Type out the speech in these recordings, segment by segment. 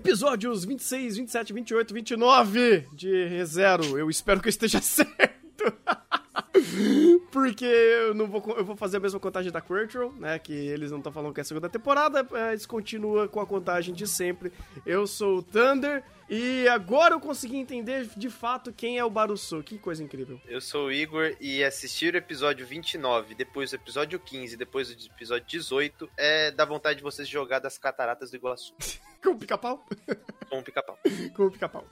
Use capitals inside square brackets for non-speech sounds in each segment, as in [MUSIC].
Episódios 26, 27, 28, 29 de ReZero. Eu espero que eu esteja [LAUGHS] certo. Porque eu não vou, eu vou fazer a mesma contagem da Crunchyroll, né? Que eles não estão falando que é a segunda temporada, eles continuam com a contagem de sempre. Eu sou o Thunder e agora eu consegui entender de fato quem é o Barusu. Que coisa incrível. Eu sou o Igor e assistir o episódio 29, depois o episódio 15, depois o episódio 18 é da vontade de vocês jogar das cataratas do Iguaçu. [LAUGHS] Com o pica-pau? Com o pica-pau. [LAUGHS] Com o pica-pau.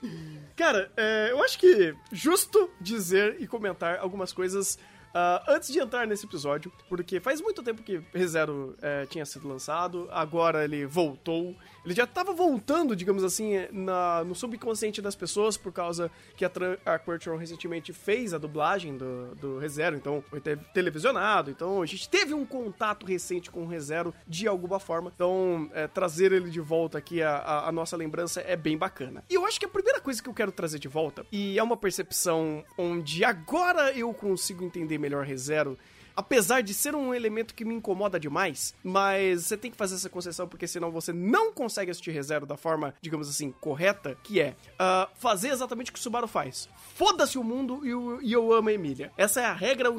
Cara, é, eu acho que justo dizer e comentar algumas coisas Uh, antes de entrar nesse episódio, porque faz muito tempo que ReZero é, tinha sido lançado, agora ele voltou ele já estava voltando, digamos assim, na, no subconsciente das pessoas, por causa que a, a recentemente fez a dublagem do, do ReZero, então foi televisionado, então a gente teve um contato recente com o ReZero de alguma forma, então é, trazer ele de volta aqui, a, a, a, nossa lembrança é bem bacana. E eu acho que a primeira coisa que eu quero trazer de volta, e é uma percepção onde agora eu consigo entender melhor ReZero, apesar de ser um elemento que me incomoda demais, mas você tem que fazer essa concessão porque senão você não consegue assistir ReZero da forma, digamos assim, correta, que é uh, fazer exatamente o que o Subaru faz. Foda-se o mundo e, e, eu amo a Emília. Essa é a regra,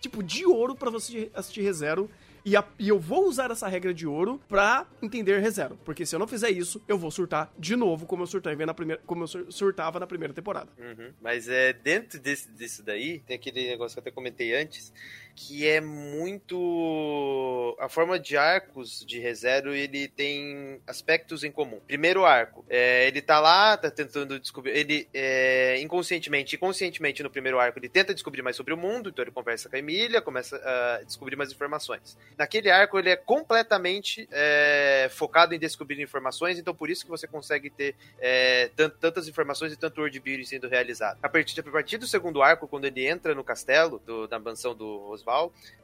tipo, de ouro para você assistir ReZero e, a, e, eu vou usar essa regra de ouro pra entender ReZero. Porque se eu não fizer isso, eu vou surtar de novo, como eu surtei na primeira, como eu surtava na primeira temporada. Uhum. Mas é dentro desse, disso daí, tem aquele negócio que eu até comentei antes, que é muito. A forma de arcos de ReZero, ele tem aspectos em comum. Primeiro arco, é, ele tá lá, tá tentando descobrir. Ele, é, inconscientemente e conscientemente no primeiro arco, ele tenta descobrir mais sobre o mundo, então ele conversa com a Emília, começa a descobrir mais informações. Naquele arco, ele é completamente é, focado em descobrir informações, então por isso que você consegue ter é, tantas informações e tanto worldbuilding sendo realizado. A partir, a partir do segundo arco, quando ele entra no castelo, do, na mansão do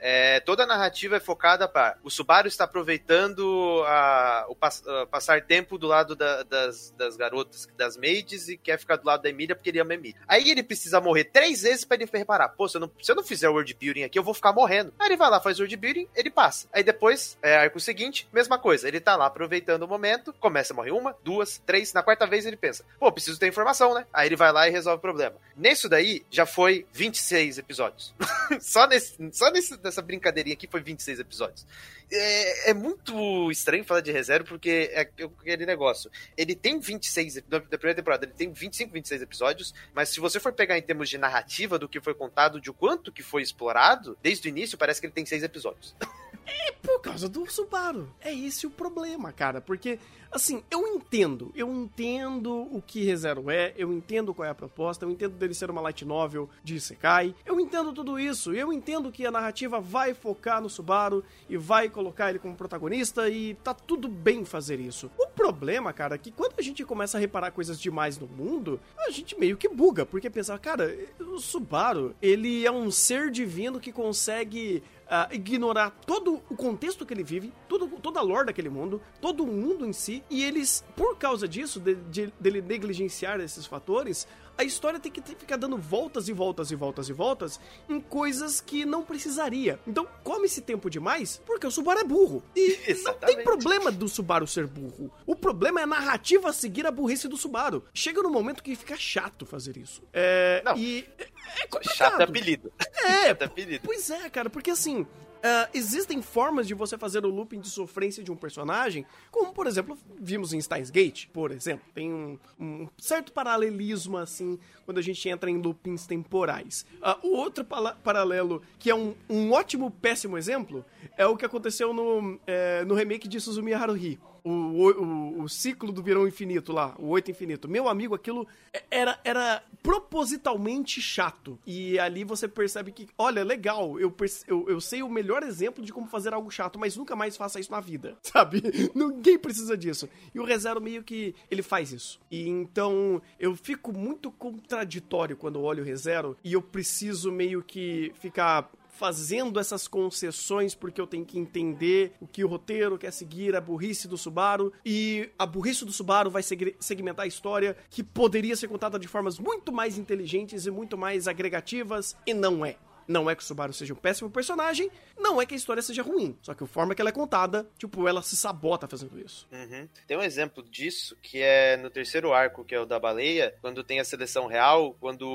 é, toda a narrativa é focada para o Subaru está aproveitando a, o pass, a passar tempo do lado da, das, das garotas, das maids, e quer ficar do lado da Emília porque ele ama a Emília. Aí ele precisa morrer três vezes para ele reparar. Pô, se eu, não, se eu não fizer world building aqui, eu vou ficar morrendo. Aí ele vai lá, faz world building, ele passa. Aí depois, é, arco seguinte, mesma coisa. Ele tá lá aproveitando o momento, começa a morrer uma, duas, três. Na quarta vez ele pensa, pô, preciso ter informação, né? Aí ele vai lá e resolve o problema. Nisso daí, já foi 26 episódios. [LAUGHS] Só nesse, só nesse, nessa brincadeirinha aqui foi 26 episódios. É, é muito estranho falar de reserva, porque é aquele negócio. Ele tem 26, da primeira temporada, ele tem 25, 26 episódios, mas se você for pegar em termos de narrativa do que foi contado, de o quanto que foi explorado, desde o início parece que ele tem 6 episódios. [LAUGHS] É por causa do Subaru. É esse o problema, cara. Porque, assim, eu entendo. Eu entendo o que ReZero é. Eu entendo qual é a proposta. Eu entendo dele ser uma light novel de Sekai. Eu entendo tudo isso. Eu entendo que a narrativa vai focar no Subaru e vai colocar ele como protagonista. E tá tudo bem fazer isso. O problema, cara, é que quando a gente começa a reparar coisas demais no mundo, a gente meio que buga. Porque pensa, cara, o Subaru, ele é um ser divino que consegue uh, ignorar todo o contexto que ele vive, todo, toda a lore daquele mundo, todo o mundo em si, e eles, por causa disso, de, de, dele negligenciar esses fatores, a história tem que ficar dando voltas e voltas e voltas e voltas em coisas que não precisaria. Então, come esse tempo demais porque o Subaru é burro. E [LAUGHS] não tem problema do Subaru ser burro. O problema é a narrativa seguir a burrice do Subaru. Chega no momento que fica chato fazer isso. É, não. E é, é complicado. Chato é apelido. É, chato é apelido. Pois é, cara, porque assim, Uh, existem formas de você fazer o looping de sofrência de um personagem, como, por exemplo, vimos em Steins Gate, por exemplo. Tem um, um certo paralelismo, assim, quando a gente entra em loopings temporais. Uh, o outro paralelo, que é um, um ótimo, péssimo exemplo, é o que aconteceu no, é, no remake de Suzumiya Haruhi o, o, o, ciclo do verão infinito lá, o oito infinito. Meu amigo, aquilo era, era propositalmente chato. E ali você percebe que, olha, legal, eu, eu, eu sei o melhor exemplo de como fazer algo chato, mas nunca mais faça isso na vida, [LAUGHS] sabe? Ninguém precisa disso. E o ReZero meio que ele faz isso. E então eu fico muito contraditório quando olho o ReZero e eu preciso meio que ficar fazendo essas concessões porque eu tenho que entender o que o roteiro quer seguir, a burrice do Subaru. E a burrice do Subaru vai segmentar a história que poderia ser contada de formas muito mais inteligentes e muito mais agregativas, e não é Não é que o Subaru seja um péssimo personagem, não é que a história seja ruim. Só que a forma que ela é contada, tipo, ela se sabota fazendo isso. Uhum. Tem um exemplo disso que é no terceiro arco, que é o da baleia, quando tem a seleção real, quando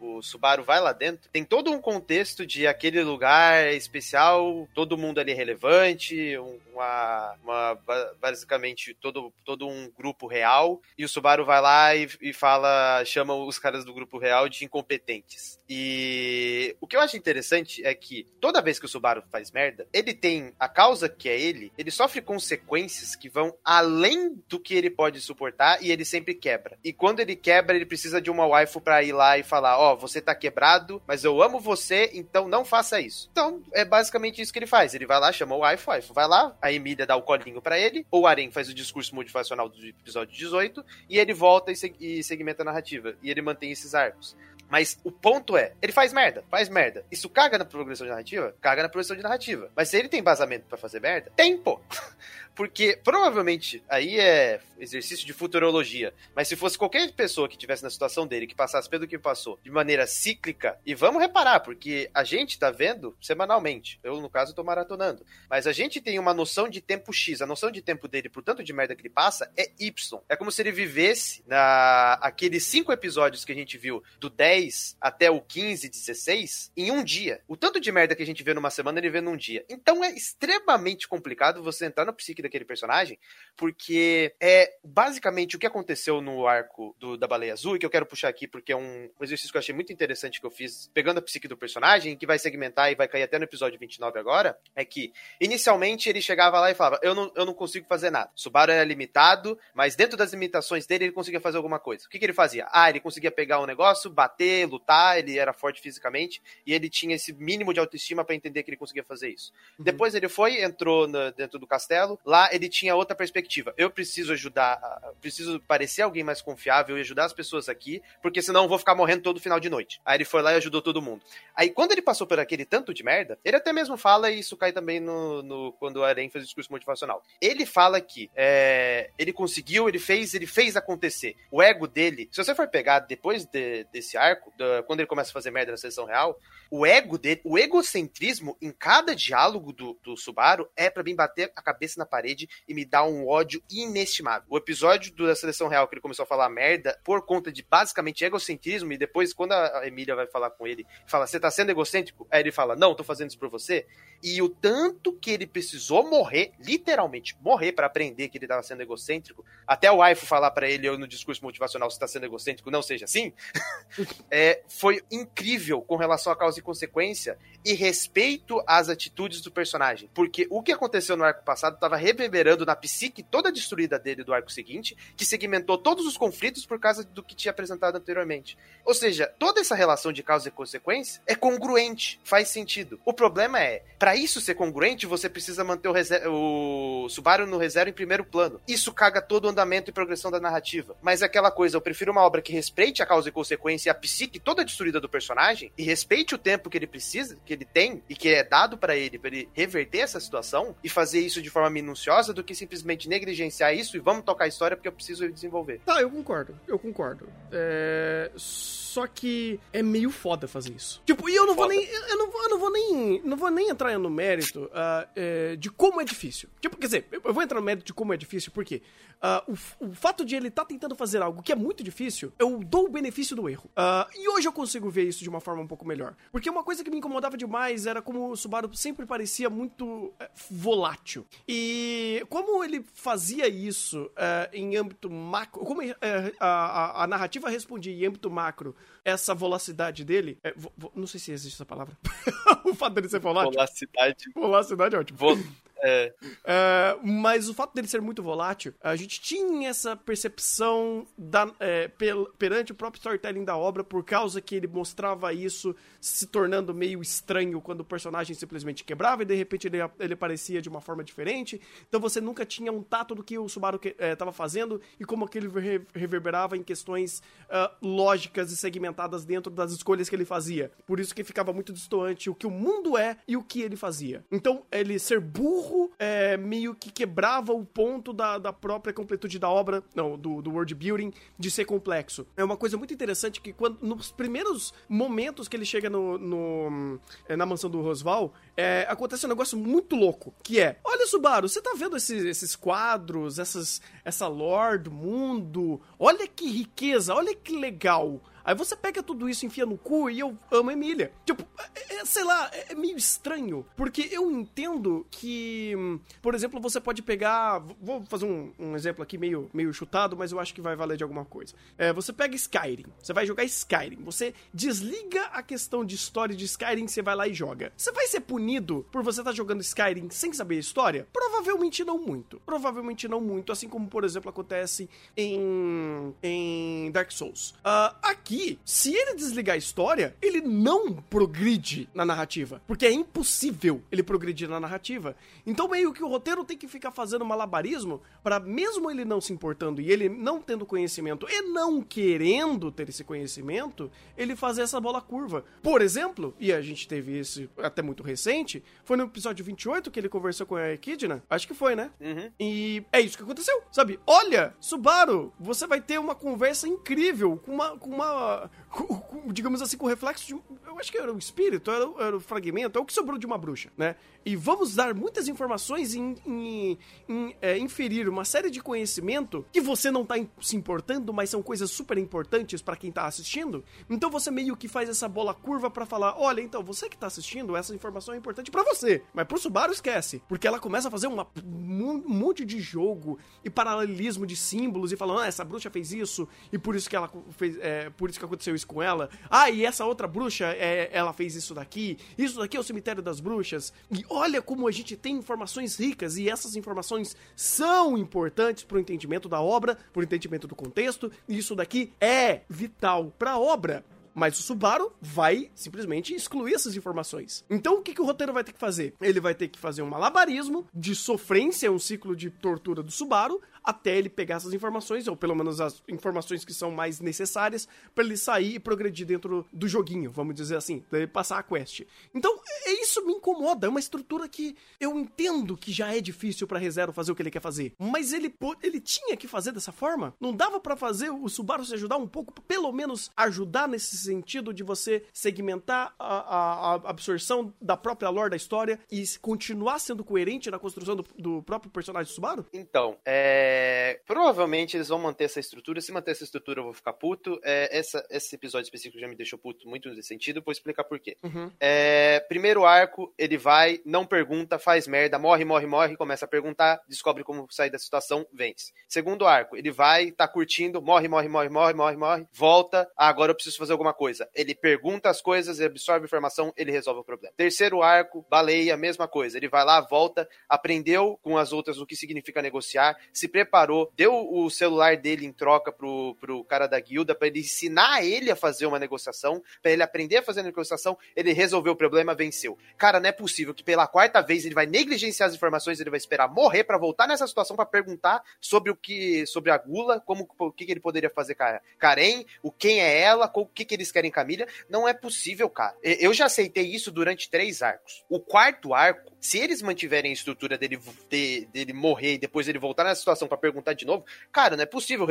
o Subaru vai lá dentro, tem todo um contexto de aquele lugar especial, todo mundo ali relevante, uma, uma basicamente todo, todo um grupo real, e o Subaru vai lá e, e fala, chama os caras do grupo real de incompetentes. E o que eu acho interessante é que toda vez que o Subaru faz merda, ele tem a causa que é ele, ele sofre consequências que vão além do que ele pode suportar e ele sempre quebra. E quando ele quebra, ele precisa de uma waifu para ir lá e falar: Ó, oh, você tá quebrado, mas eu amo você, então não faça isso. Então, é basicamente isso que ele faz. Ele vai lá, chama o waifu, waifu vai lá, a Emília dá o colinho para ele, ou o Aren faz o discurso motivacional do episódio 18, e ele volta e, seg e segmenta a narrativa. E ele mantém esses arcos. Mas o ponto é, ele faz merda, faz merda. Isso caga na progressão de narrativa? Caga na progressão de narrativa. Mas se ele tem embasamento para fazer merda, tem, pô. [LAUGHS] Porque provavelmente aí é exercício de futurologia. Mas se fosse qualquer pessoa que tivesse na situação dele, que passasse pelo que passou de maneira cíclica, e vamos reparar, porque a gente tá vendo semanalmente. Eu, no caso, tô maratonando. Mas a gente tem uma noção de tempo X. A noção de tempo dele, por tanto de merda que ele passa, é Y. É como se ele vivesse na aqueles cinco episódios que a gente viu, do 10 até o 15, 16, em um dia. O tanto de merda que a gente vê numa semana, ele vê num dia. Então é extremamente complicado você entrar na psique daquele personagem, porque é basicamente o que aconteceu no arco do, da Baleia Azul, e que eu quero puxar aqui porque é um, um exercício que eu achei muito interessante que eu fiz, pegando a psique do personagem, que vai segmentar e vai cair até no episódio 29 agora, é que inicialmente ele chegava lá e falava: Eu não, eu não consigo fazer nada. Subaru era limitado, mas dentro das limitações dele ele conseguia fazer alguma coisa. O que, que ele fazia? Ah, ele conseguia pegar um negócio, bater, lutar, ele era forte fisicamente e ele tinha esse mínimo de autoestima para entender que ele conseguia fazer isso. Uhum. Depois ele foi, entrou na, dentro do castelo, lá lá ele tinha outra perspectiva. Eu preciso ajudar, preciso parecer alguém mais confiável e ajudar as pessoas aqui, porque senão eu vou ficar morrendo todo final de noite. Aí ele foi lá e ajudou todo mundo. Aí quando ele passou por aquele tanto de merda, ele até mesmo fala, e isso cai também no, no quando o Aren fez o discurso motivacional. Ele fala que é, ele conseguiu, ele fez, ele fez acontecer. O ego dele, se você for pegar depois de, desse arco, quando ele começa a fazer merda na sessão real, o ego dele, o egocentrismo em cada diálogo do, do Subaru é para mim bater a cabeça na parede e me dar um ódio inestimável. O episódio da seleção real que ele começou a falar merda por conta de basicamente egocentrismo e depois quando a Emília vai falar com ele, fala: "Você tá sendo egocêntrico?" Aí ele fala: "Não, tô fazendo isso por você". E o tanto que ele precisou morrer, literalmente morrer para aprender que ele tava sendo egocêntrico, até o Aifo falar para ele no discurso motivacional: "Você tá sendo egocêntrico, não seja assim". [LAUGHS] é, foi incrível com relação à causa e consequência e respeito às atitudes do personagem. Porque o que aconteceu no arco passado estava reverberando na psique toda destruída dele do arco seguinte, que segmentou todos os conflitos por causa do que tinha apresentado anteriormente. Ou seja, toda essa relação de causa e consequência é congruente, faz sentido. O problema é, para isso ser congruente, você precisa manter o, o Subaru no reserva em primeiro plano. Isso caga todo o andamento e progressão da narrativa. Mas é aquela coisa, eu prefiro uma obra que respeite a causa e consequência e a psique toda destruída do personagem e respeite o tempo que ele precisa, que ele tem e que é dado para ele, para ele reverter essa situação e fazer isso de forma minuciosa do que simplesmente negligenciar isso e vamos tocar a história porque eu preciso desenvolver. Tá, eu concordo. Eu concordo. É... Só que é meio foda fazer isso. Tipo, e eu não foda. vou nem. Eu não vou, eu não vou nem. Não vou nem entrar no mérito uh, é, de como é difícil. Tipo, quer dizer, eu vou entrar no mérito de como é difícil, porque uh, o, o, fato de ele estar tá tentando fazer algo que é muito difícil, eu dou o benefício do erro. Uh, e hoje eu consigo ver isso de uma forma um pouco melhor. Porque uma coisa que me incomodava demais era como o Subaru sempre parecia muito é, volátil. E como ele fazia isso uh, em âmbito macro, como uh, a, a, narrativa respondia em âmbito macro essa velocidade dele, é, vo, vo, não sei se existe essa palavra. [LAUGHS] o fato dele ser volátil. Volacidade. Volacidade é ótimo. Vo é. Uh, mas o fato dele ser muito volátil, a gente tinha essa percepção da, é, perante o próprio storytelling da obra, por causa que ele mostrava isso se tornando meio estranho quando o personagem simplesmente quebrava e de repente ele, ele aparecia de uma forma diferente. Então você nunca tinha um tato do que o Subaru estava é, fazendo e como aquele reverberava em questões uh, lógicas e segmentadas dentro das escolhas que ele fazia. Por isso que ficava muito distoante o que o mundo é e o que ele fazia. Então, ele ser burro burro é, meio que quebrava o ponto da, da própria completude da obra, não, do, do world building, de ser complexo. É uma coisa muito interessante que quando nos primeiros momentos que ele chega no, no é, na mansão do Rosval, é, acontece um negócio muito louco, que é, olha Subaru, você tá vendo esses, esses quadros, essas, essa lore do mundo, olha que riqueza, olha que legal. Aí você pega tudo isso, enfia no cu e eu amo a Emília. Tipo, é, é, sei lá, é, é meio estranho. Porque eu entendo que, por exemplo, você pode pegar. Vou fazer um, um exemplo aqui meio, meio chutado, mas eu acho que vai valer de alguma coisa. É, você pega Skyrim, você vai jogar Skyrim, você desliga a questão de história de Skyrim, você vai lá e joga. Você vai ser punido por você estar tá jogando Skyrim sem saber a história? Provavelmente não muito. Provavelmente não muito, assim como, por exemplo, acontece em, em Dark Souls. Uh, aqui se ele desligar a história, ele não progride na narrativa. Porque é impossível ele progredir na narrativa. Então, meio que o roteiro tem que ficar fazendo malabarismo para mesmo ele não se importando e ele não tendo conhecimento e não querendo ter esse conhecimento, ele fazer essa bola curva. Por exemplo, e a gente teve esse até muito recente, foi no episódio 28 que ele conversou com a Echidna. Acho que foi, né? Uhum. E é isso que aconteceu, sabe? Olha, Subaru, você vai ter uma conversa incrível com uma, com uma com, digamos assim, com reflexo de. Eu acho que era o espírito, era, era, o fragmento, é o que sobrou de uma bruxa, né? E vamos dar muitas informações e in, in, é, inferir uma série de conhecimento que você não tá se importando, mas são coisas super importantes para quem tá assistindo. Então você meio que faz essa bola curva para falar: olha, então você que tá assistindo, essa informação é importante para você. Mas pro Subaru esquece. Porque ela começa a fazer uma, um monte de jogo e paralelismo de símbolos e falando: ah, essa bruxa fez isso, e por isso que ela fez. É, por isso que aconteceu isso com ela. Ah, e essa outra bruxa, é, ela fez isso daqui. Isso daqui é o cemitério das bruxas. E olha como a gente tem informações ricas e essas informações são importantes para o entendimento da obra, para o entendimento do contexto. E isso daqui é vital para a obra. Mas o Subaru vai simplesmente excluir essas informações. Então o que, que o roteiro vai ter que fazer? Ele vai ter que fazer um malabarismo de sofrência, um ciclo de tortura do Subaru, até ele pegar essas informações, ou pelo menos as informações que são mais necessárias, para ele sair e progredir dentro do joguinho, vamos dizer assim, pra ele passar a quest. Então, é isso me incomoda, é uma estrutura que eu entendo que já é difícil para ReZero fazer o que ele quer fazer, mas ele, ele tinha que fazer dessa forma? Não dava para fazer o Subaru se ajudar um pouco, pelo menos ajudar nesse sentido de você segmentar a, a, a absorção da própria lore da história e continuar sendo coerente na construção do, do próprio personagem Subaru? Então, é é, provavelmente eles vão manter essa estrutura. Se manter essa estrutura, eu vou ficar puto. É, essa, esse episódio específico já me deixou puto muito nesse sentido. Vou explicar por quê. Uhum. É, primeiro arco, ele vai, não pergunta, faz merda, morre, morre, morre, começa a perguntar, descobre como sair da situação, vence. Segundo arco, ele vai, tá curtindo, morre, morre, morre, morre, morre, morre, volta. Ah, agora eu preciso fazer alguma coisa. Ele pergunta as coisas, ele absorve informação, ele resolve o problema. Terceiro arco, baleia, mesma coisa. Ele vai lá, volta, aprendeu com as outras o que significa negociar, se preparou, deu o celular dele em troca pro, pro cara da guilda para ele ensinar ele a fazer uma negociação, para ele aprender a fazer a negociação, ele resolveu o problema, venceu. Cara, não é possível que pela quarta vez ele vai negligenciar as informações, ele vai esperar morrer para voltar nessa situação para perguntar sobre o que sobre a gula, como o que, que ele poderia fazer com a Karen, o quem é ela, o que, que eles querem com a Milha. Não é possível, cara. Eu já aceitei isso durante três arcos. O quarto arco, se eles mantiverem a estrutura dele, de, dele morrer e depois ele voltar nessa situação para perguntar de novo, cara, não é possível.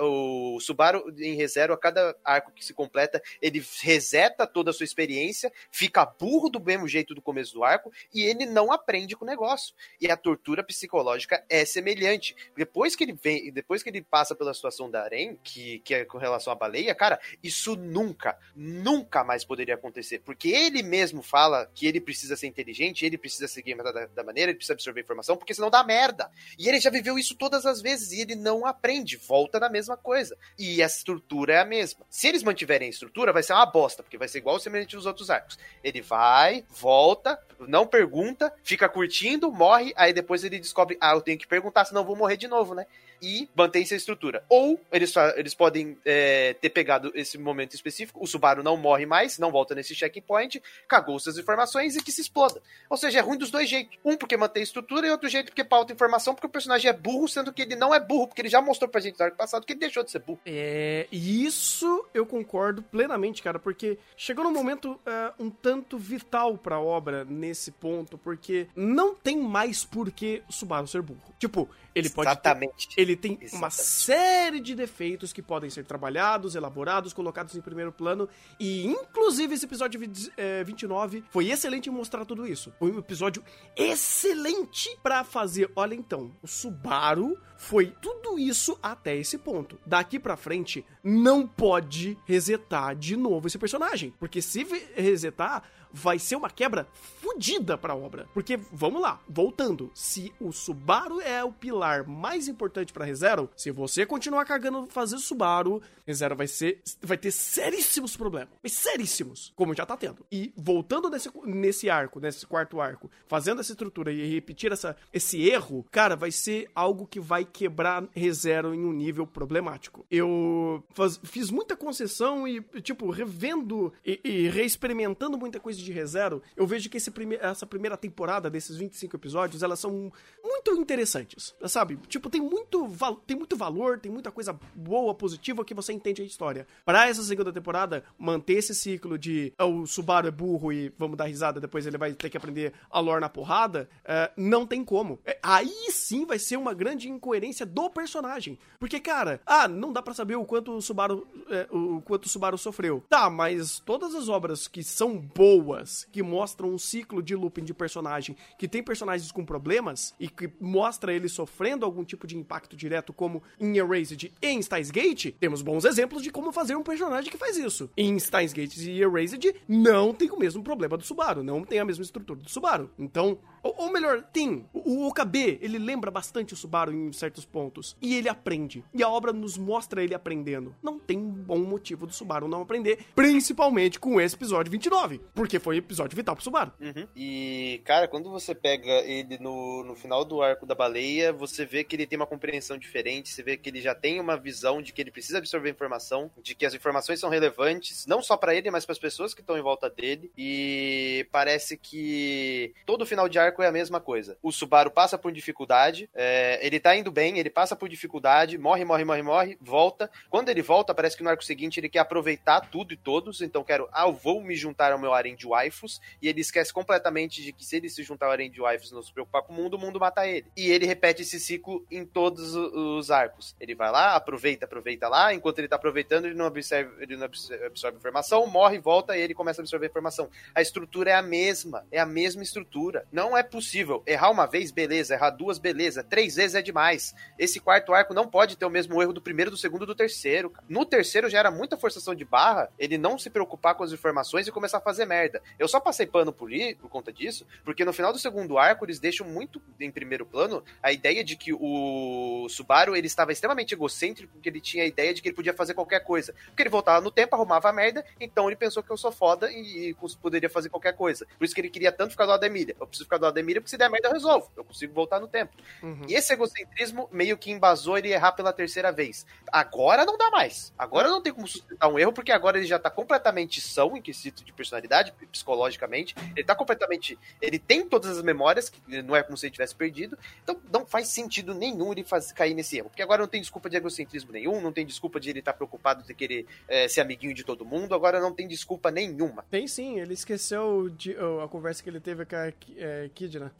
O, o Subaru em reserva, a cada arco que se completa, ele reseta toda a sua experiência, fica burro do mesmo jeito do começo do arco e ele não aprende com o negócio. E a tortura psicológica é semelhante. Depois que ele vem, depois que ele passa pela situação da Arém, que, que é com relação à baleia, cara, isso nunca, nunca mais poderia acontecer. Porque ele mesmo fala que ele precisa ser inteligente, ele precisa seguir da, da maneira, ele precisa absorver informação, porque senão dá merda. E ele já viveu isso todas as vezes e ele não aprende, volta na mesma coisa. E a estrutura é a mesma. Se eles mantiverem a estrutura, vai ser uma bosta, porque vai ser igual semelhante aos outros arcos. Ele vai, volta, não pergunta, fica curtindo, morre, aí depois ele descobre, ah, eu tenho que perguntar, senão eu vou morrer de novo, né? E mantém-se a estrutura. Ou eles, eles podem é, ter pegado esse momento específico, o Subaru não morre mais, não volta nesse checkpoint, cagou suas informações e que se exploda. Ou seja, é ruim dos dois jeitos. Um porque mantém a estrutura e outro jeito porque pauta informação, porque o personagem é burro, sendo que ele não é burro, porque ele já mostrou pra gente no arco passado que ele deixou de ser burro. É, isso eu concordo plenamente, cara, porque chegou num momento uh, um tanto vital pra obra nesse ponto, porque não tem mais por que Subaru ser burro. Tipo, ele pode. Exatamente. Ter, ele tem Exatamente. uma série de defeitos que podem ser trabalhados, elaborados, colocados em primeiro plano. E, inclusive, esse episódio é, 29 foi excelente em mostrar tudo isso. Foi um episódio excelente para fazer. Olha então, o Subaru foi tudo isso até esse ponto. Daqui para frente, não pode resetar de novo esse personagem. Porque se resetar, vai ser uma quebra fodida pra obra. Porque, vamos lá, voltando. Se o Subaru é o pilar mais importante pra ReZero, se você continuar cagando fazer Subaru, ReZero vai ser vai ter seríssimos problemas. Mas seríssimos, como já tá tendo. E voltando nesse, nesse arco, nesse quarto arco, fazendo essa estrutura e repetir essa, esse erro, cara, vai ser algo que vai quebrar ReZero em um nível problemático. Eu faz, fiz muita concessão e, tipo, revendo e, e reexperimentando muita coisa de ReZero, eu vejo que esse prime essa primeira temporada desses 25 episódios, elas são muito interessantes, sabe? Tipo, tem muito, tem muito valor, tem muita coisa boa, positiva que você entende a história. Para essa segunda temporada, manter esse ciclo de oh, o Subaru é burro e vamos dar risada, depois ele vai ter que aprender a lore na porrada, uh, não tem como. É, aí sim vai ser uma grande incoerência do personagem. Porque, cara, ah, não dá para saber o quanto o Subaru, é, o quanto o Subaru sofreu. Tá, mas todas as obras que são boas boas, que mostram um ciclo de looping de personagem, que tem personagens com problemas e que mostra ele sofrendo algum tipo de impacto direto, como em Erased e em Steins Gate, temos bons exemplos de como fazer um personagem que faz isso. Em Steins Gate e Erased, não tem o mesmo problema do Subaru, não tem a mesma estrutura do Subaru. Então, ou, ou melhor, tem. O, o OKB, ele lembra bastante o Subaru em certos pontos. E ele aprende. E a obra nos mostra ele aprendendo. Não tem um bom motivo do Subaru não aprender, principalmente com esse episódio 29. Porque foi episódio vital pro Subaru. Uhum. E, cara, quando você pega ele no, no final do arco da baleia, você vê que ele tem uma compreensão diferente, você vê que ele já tem uma visão de que ele precisa absorver informação, de que as informações são relevantes, não só para ele, mas para as pessoas que estão em volta dele. E parece que todo final de arco é a mesma coisa. O Subaru passa por dificuldade, é, ele tá indo bem, ele passa por dificuldade, morre, morre, morre, morre, volta. Quando ele volta, parece que no arco seguinte ele quer aproveitar tudo e todos, então quero, ah, eu vou me juntar ao meu harem de waifus, e ele esquece completamente de que se ele se juntar ao harem de waifus não se preocupar com o mundo, o mundo mata ele. E ele repete esse ciclo em todos os arcos. Ele vai lá, aproveita, aproveita lá, enquanto ele tá aproveitando, ele não absorve, ele não absorve informação, morre, volta e ele começa a absorver informação. A estrutura é a mesma, é a mesma estrutura. Não é possível. Errar uma vez, beleza, errar duas, beleza, três vezes é demais. Esse quarto arco não pode ter o mesmo erro do primeiro, do segundo, do terceiro. No terceiro já era muita forçação de barra, ele não se preocupar com as informações e começar a fazer merda. Eu só passei pano por, ir, por conta disso, porque no final do segundo arco eles deixam muito em primeiro plano a ideia de que o Subaru ele estava extremamente egocêntrico, porque ele tinha a ideia de que ele podia fazer qualquer coisa. Porque ele voltava no tempo, arrumava a merda, então ele pensou que eu sou foda e, e poderia fazer qualquer coisa. Por isso que ele queria tanto ficar do lado da Emília. Eu preciso ficar do lado Emília, porque se der merda eu resolvo. Eu consigo voltar no tempo. Uhum. E esse egocentrismo meio que embasou ele errar pela terceira vez. Agora não dá mais. Agora não tem como sustentar um erro, porque agora ele já tá completamente são em quesito de personalidade, psicologicamente. Ele tá completamente. Ele tem todas as memórias, que não é como se ele tivesse perdido. Então não faz sentido nenhum ele faz, cair nesse erro. Porque agora não tem desculpa de egocentrismo nenhum, não tem desculpa de ele estar tá preocupado de querer é, ser amiguinho de todo mundo. Agora não tem desculpa nenhuma. Tem sim, ele esqueceu de, oh, a conversa que ele teve com a é, Kidna.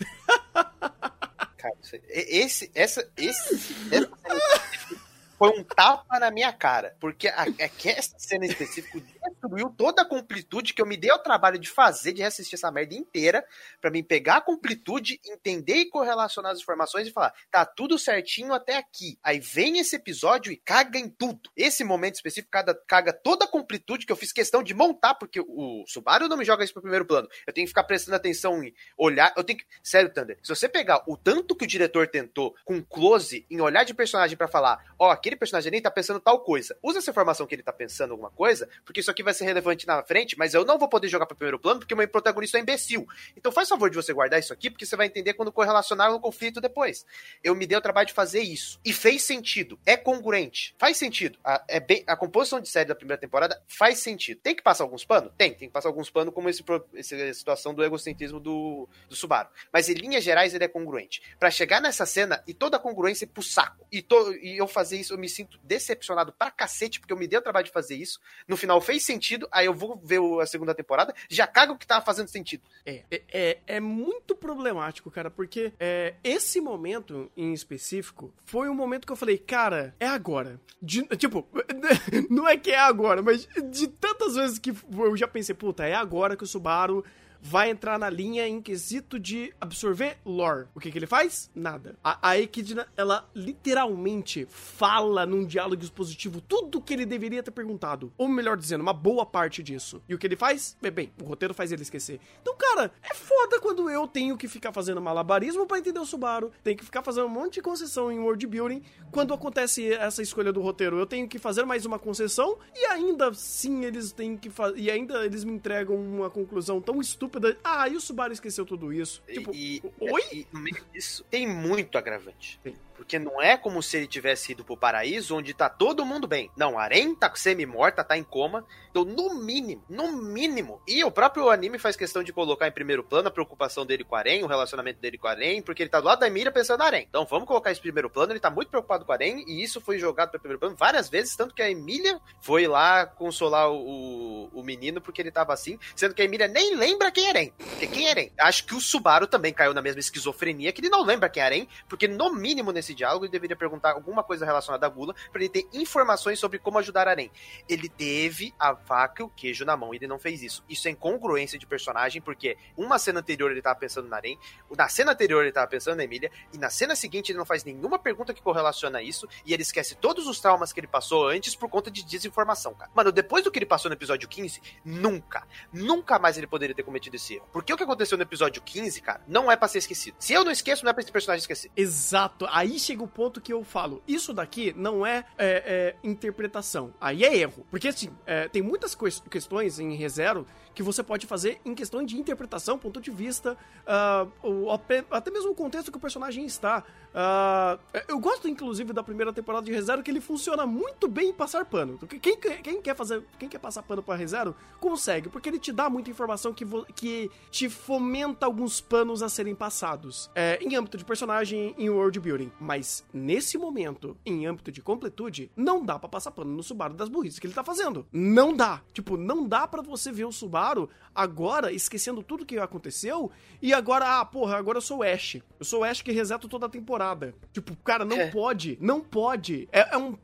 Cara, esse, essa, esse, essa [LAUGHS] foi um tapa na minha cara. Porque a, a, essa cena específica destruiu toda a completude que eu me dei ao trabalho de fazer, de reassistir essa merda inteira, para mim pegar a completude, entender e correlacionar as informações e falar, tá tudo certinho até aqui. Aí vem esse episódio e caga em tudo. Esse momento específico caga, caga toda a completude que eu fiz questão de montar, porque o Subaru não me joga isso pro primeiro plano. Eu tenho que ficar prestando atenção em olhar. Eu tenho que. Sério, Thunder, se você pegar o tanto que o diretor tentou com close em olhar de personagem para falar, ó, oh, aqui aquele personagem ali tá pensando tal coisa. Usa essa informação que ele tá pensando alguma coisa, porque isso aqui vai ser relevante na frente, mas eu não vou poder jogar para primeiro plano porque o meu protagonista é imbecil. Então faz favor de você guardar isso aqui, porque você vai entender quando correlacionar o conflito depois. Eu me dei o trabalho de fazer isso. E fez sentido. É congruente. Faz sentido. A, é bem, a composição de série da primeira temporada faz sentido. Tem que passar alguns panos? Tem. Tem que passar alguns panos, como esse, essa situação do egocentrismo do, do Subaru. Mas em linhas gerais ele é congruente. Para chegar nessa cena e toda a congruência pro saco. E, to, e eu fazer isso, me sinto decepcionado pra cacete, porque eu me dei o trabalho de fazer isso. No final fez sentido, aí eu vou ver a segunda temporada, já cago que tava fazendo sentido. É, é, é, é muito problemático, cara, porque é, esse momento em específico foi um momento que eu falei, cara, é agora. De, tipo, [LAUGHS] não é que é agora, mas de tantas vezes que eu já pensei, puta, é agora que o Subaru vai entrar na linha em quesito de absorver lore. O que, que ele faz? Nada. A, a ela literalmente fala num diálogo expositivo tudo que ele deveria ter perguntado. Ou melhor dizendo, uma boa parte disso. E o que ele faz? Bem, bem, o roteiro faz ele esquecer. Então, cara, é foda quando eu tenho que ficar fazendo malabarismo para entender o Subaru, tenho que ficar fazendo um monte de concessão em world building. Quando acontece essa escolha do roteiro, eu tenho que fazer mais uma concessão e ainda assim eles têm que fazer. E ainda eles me entregam uma conclusão tão estúpida estúpida. Ah, e o Subaru esqueceu tudo isso. Tipo, e, oi? E no meio disso tem muito agravante. Sim. Porque não é como se ele tivesse ido pro paraíso onde tá todo mundo bem. Não, a Aren tá semi-morta, tá em coma. Então, no mínimo, no mínimo. E o próprio anime faz questão de colocar em primeiro plano a preocupação dele com a Aren, o relacionamento dele com a Aren, porque ele tá do lado da Emília pensando na Aren. Então, vamos colocar esse primeiro plano. Ele tá muito preocupado com a Aren e isso foi jogado para primeiro plano várias vezes, tanto que a Emília foi lá consolar o, o menino porque ele tava assim, sendo que a Emília nem lembra quem é Aren. Porque quem é Aren? Acho que o Subaru também caiu na mesma esquizofrenia, que ele não lembra quem é Aren, porque no mínimo nesse diálogo ele deveria perguntar alguma coisa relacionada à Gula para ele ter informações sobre como ajudar Arém. Ele teve a faca e o queijo na mão e ele não fez isso. Isso é incongruência de personagem, porque uma cena anterior ele tava pensando na Arém, na cena anterior ele tava pensando na Emília, e na cena seguinte ele não faz nenhuma pergunta que correlaciona isso, e ele esquece todos os traumas que ele passou antes por conta de desinformação, cara. Mano, depois do que ele passou no episódio 15, nunca, nunca mais ele poderia ter cometido esse erro. Porque o que aconteceu no episódio 15, cara, não é para ser esquecido. Se eu não esqueço, não é pra esse personagem esquecer. Exato. Aí chega o ponto que eu falo, isso daqui não é, é, é interpretação, aí é erro. Porque assim, é, tem muitas questões em ReZero que você pode fazer em questão de interpretação, ponto de vista, uh, até mesmo o contexto que o personagem está. Uh, eu gosto, inclusive, da primeira temporada de ReZero, que ele funciona muito bem em passar pano. Quem, quem quer fazer, quem quer passar pano pra ReZero, consegue, porque ele te dá muita informação que, que te fomenta alguns panos a serem passados. É, em âmbito de personagem, em world building. Mas, nesse momento, em âmbito de completude, não dá para passar pano no Subaru das burrices que ele tá fazendo. Não dá. Tipo, não dá para você ver o Subaru agora, esquecendo tudo que aconteceu, e agora, ah, porra, agora eu sou o Ash. Eu sou o Ash que reseto toda a temporada. Tipo, cara, não é. pode, não pode. É, é, um.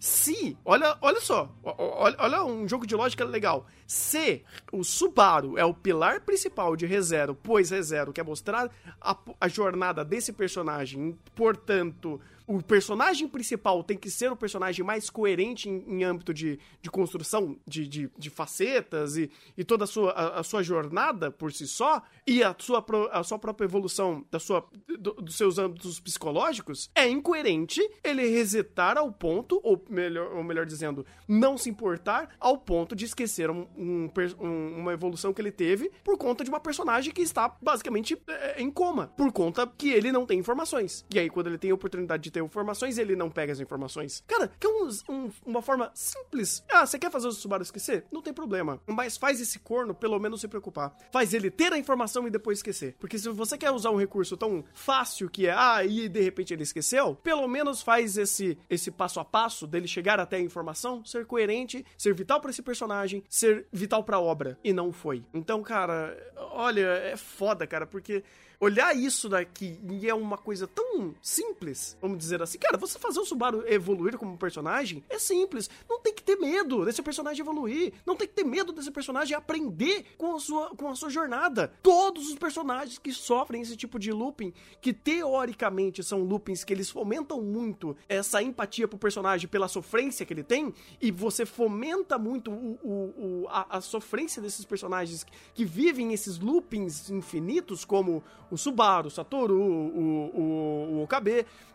Se, olha, olha só, olha, olha um jogo de lógica legal. Se o Subaru é o pilar principal de ReZero, pois ReZero quer mostrar a, a jornada desse personagem, portanto, o personagem principal tem que ser o personagem mais coerente em, em âmbito de, de construção de, de, de, facetas e, e toda a sua, a, a, sua jornada por si só, e a sua, a sua própria evolução da sua, do, dos seus âmbitos psicológicos, é incoerente ele resetar ao ponto, ou melhor, ou melhor dizendo, não se importar ao ponto de esquecer um, um, um, uma evolução que ele teve por conta de uma personagem que está basicamente é, em coma, por conta que ele não tem informações. E aí, quando ele tem a oportunidade de ter informações ele não pega as informações. Cara, que é um, um, uma forma simples. Ah, você quer fazer o Subaru esquecer? Não tem problema. Mas faz esse corno pelo menos se preocupar. Faz ele ter a informação e depois esquecer. Porque se você quer usar um recurso tão fácil que é, ah, e de repente ele esqueceu, pelo menos faz esse, esse passo a passo dele chegar até a informação, ser coerente, ser vital para esse personagem, ser vital pra obra. E não foi. Então, cara, olha, é foda, cara, porque olhar isso daqui e é uma coisa tão simples, vamos dizer assim, cara, você fazer o Subaru evoluir como personagem é simples. Não tem que ter medo desse personagem evoluir. Não tem que ter medo desse personagem aprender com a sua, com a sua jornada. Todos os personagens que sofrem esse tipo de looping, que teoricamente são loopings que eles fomentam muito essa empatia pro personagem pela sofrência que ele tem, e você fomenta muito o, o, o a, a, sofrência desses personagens que vivem esses loopings infinitos, como o Subaru, o Satoru, o, o, o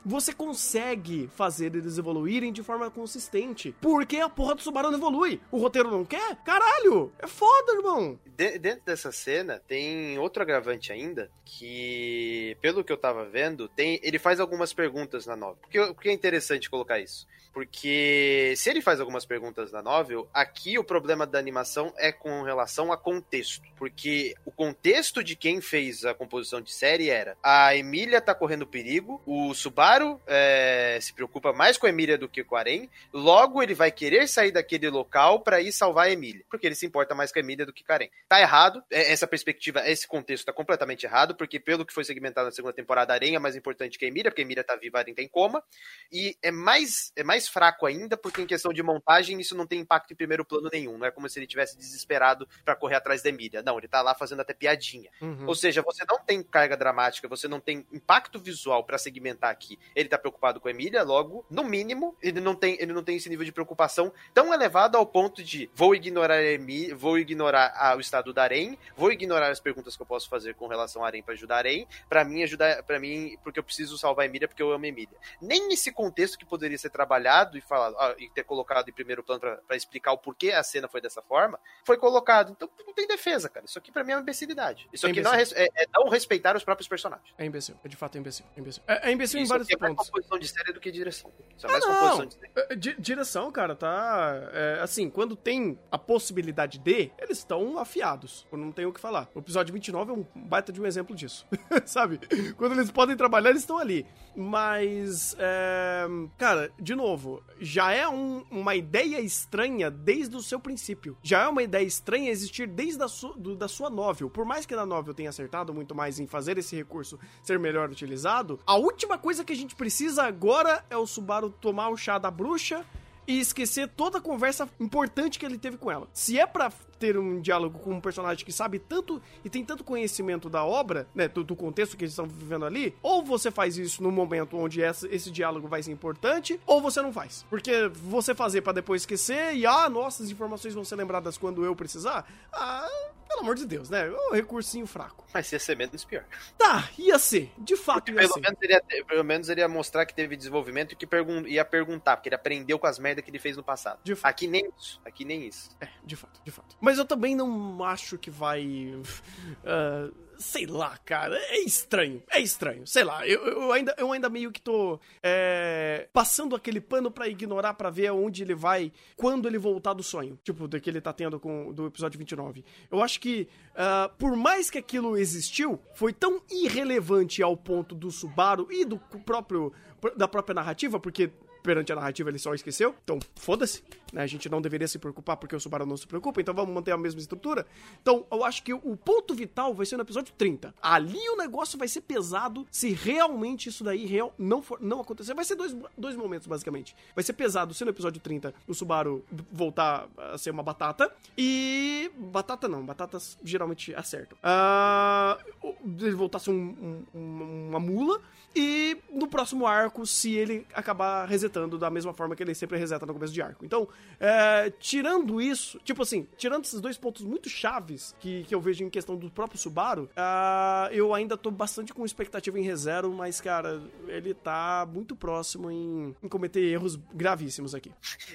você consegue fazer eles evoluírem de forma consistente. Porque a porra do Subaru não evolui. O roteiro não quer? Caralho! É foda, irmão! De, dentro dessa cena, tem outro agravante ainda, que, pelo que eu tava vendo, tem ele faz algumas perguntas na novel. Por que, por que é interessante colocar isso? Porque se ele faz algumas perguntas na novel, aqui o problema da animação é com relação a contexto. Porque o contexto de quem fez a composição de série era a Emília tá correndo perigo, o Subaru é, se preocupa mais com a Emília do que com a Aren, logo ele vai querer sair daquele local para ir salvar a Emília, porque ele se importa mais com a Emília do que com a Aren. Tá errado, é, essa perspectiva, esse contexto tá completamente errado, porque pelo que foi segmentado na segunda temporada, a Aren é mais importante que a Emília, porque a Emília tá viva, a Aren tá em coma, e é mais, é mais fraco ainda, porque em questão de montagem isso não tem impacto em primeiro plano nenhum. Não é como se ele tivesse desesperado para correr atrás da Emília. Não, ele tá lá fazendo até piadinha. Uhum. Ou seja, você não tem carga dramática, você não tem impacto visual para segmentar aqui. Ele tá preocupado com a Emília, logo, no mínimo, ele não tem, ele não tem esse nível de preocupação tão elevado ao ponto de vou ignorar a Emília, vou ignorar a, o estado da Arém, vou ignorar as perguntas que eu posso fazer com relação a Arém para ajudar a Arém, para mim ajudar, para mim, porque eu preciso salvar a Emília porque eu amo a Emília. Nem esse contexto que poderia ser trabalhado e falado ó, e ter colocado em primeiro plano para explicar o porquê a cena foi dessa forma, foi colocado. Então não tem defesa, cara. Isso aqui para mim é uma imbecilidade. Isso é aqui não é, é, é, não respeitar os próprios personagens. É imbecil. É de fato é imbecil. É imbecil, é, é imbecil em vários é pontos. É mais composição de série do que direção. Isso é ah, mais não. composição de série. É, direção, cara, tá. É, assim, quando tem a possibilidade de, eles estão afiados. Não tem o que falar. O episódio 29 é um baita de um exemplo disso. [LAUGHS] Sabe? Quando eles podem trabalhar, eles estão ali. Mas, é, cara, de novo, já é um, uma ideia estranha desde o seu princípio. Já é uma ideia estranha existir desde a su, do, da sua novel. Por mais que na novel tenha acertado muito mais em fazer esse recurso ser melhor utilizado, a última coisa que a gente precisa agora é o Subaru tomar o chá da bruxa e esquecer toda a conversa importante que ele teve com ela. Se é para ter um diálogo com um personagem que sabe tanto e tem tanto conhecimento da obra, né, do, do contexto que eles estão vivendo ali, ou você faz isso no momento onde essa, esse diálogo vai ser importante, ou você não faz. Porque você fazer para depois esquecer e, ah, nossas informações vão ser lembradas quando eu precisar, ah, pelo amor de Deus, né? Um recursinho fraco. Mas ia ser menos pior. Tá, ia ser. De fato, ia pelo ser. Menos ele ia pelo menos ele ia mostrar que teve desenvolvimento e que pergun ia perguntar, porque ele aprendeu com as merdas que ele fez no passado. De fato. Aqui nem isso. Aqui nem isso. É, de fato, de fato. Mas eu também não acho que vai. Uh, [LAUGHS] sei lá, cara. É estranho. É estranho. Sei lá. Eu, eu, ainda, eu ainda meio que tô é, passando aquele pano para ignorar para ver aonde ele vai quando ele voltar do sonho. Tipo, do que ele tá tendo com do episódio 29. Eu acho que, uh, por mais que aquilo existiu, foi tão irrelevante ao ponto do Subaru e do próprio da própria narrativa, porque perante a narrativa ele só esqueceu. Então, foda-se. Né? A gente não deveria se preocupar porque o Subaru não se preocupa, então vamos manter a mesma estrutura. Então, eu acho que o ponto vital vai ser no episódio 30. Ali o negócio vai ser pesado se realmente isso daí real não, for, não acontecer. Vai ser dois, dois momentos, basicamente. Vai ser pesado se no episódio 30 o Subaru voltar a ser uma batata. E. Batata não, batatas geralmente acertam. Uh, ele ser um, um, uma mula. E no próximo arco, se ele acabar resetando da mesma forma que ele sempre reseta no começo de arco. Então, é, tirando isso, tipo assim, tirando esses dois pontos muito chaves que, que eu vejo em questão do próprio Subaru, uh, eu ainda tô bastante com expectativa em ReZero, mas, cara, ele tá muito próximo em, em cometer erros gravíssimos aqui.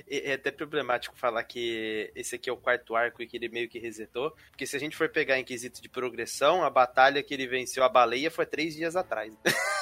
É, [LAUGHS] é até problemático falar que esse aqui é o quarto arco e que ele meio que resetou, porque se a gente for pegar em quesito de progressão, a batalha que ele venceu a baleia foi três dias atrás. [LAUGHS]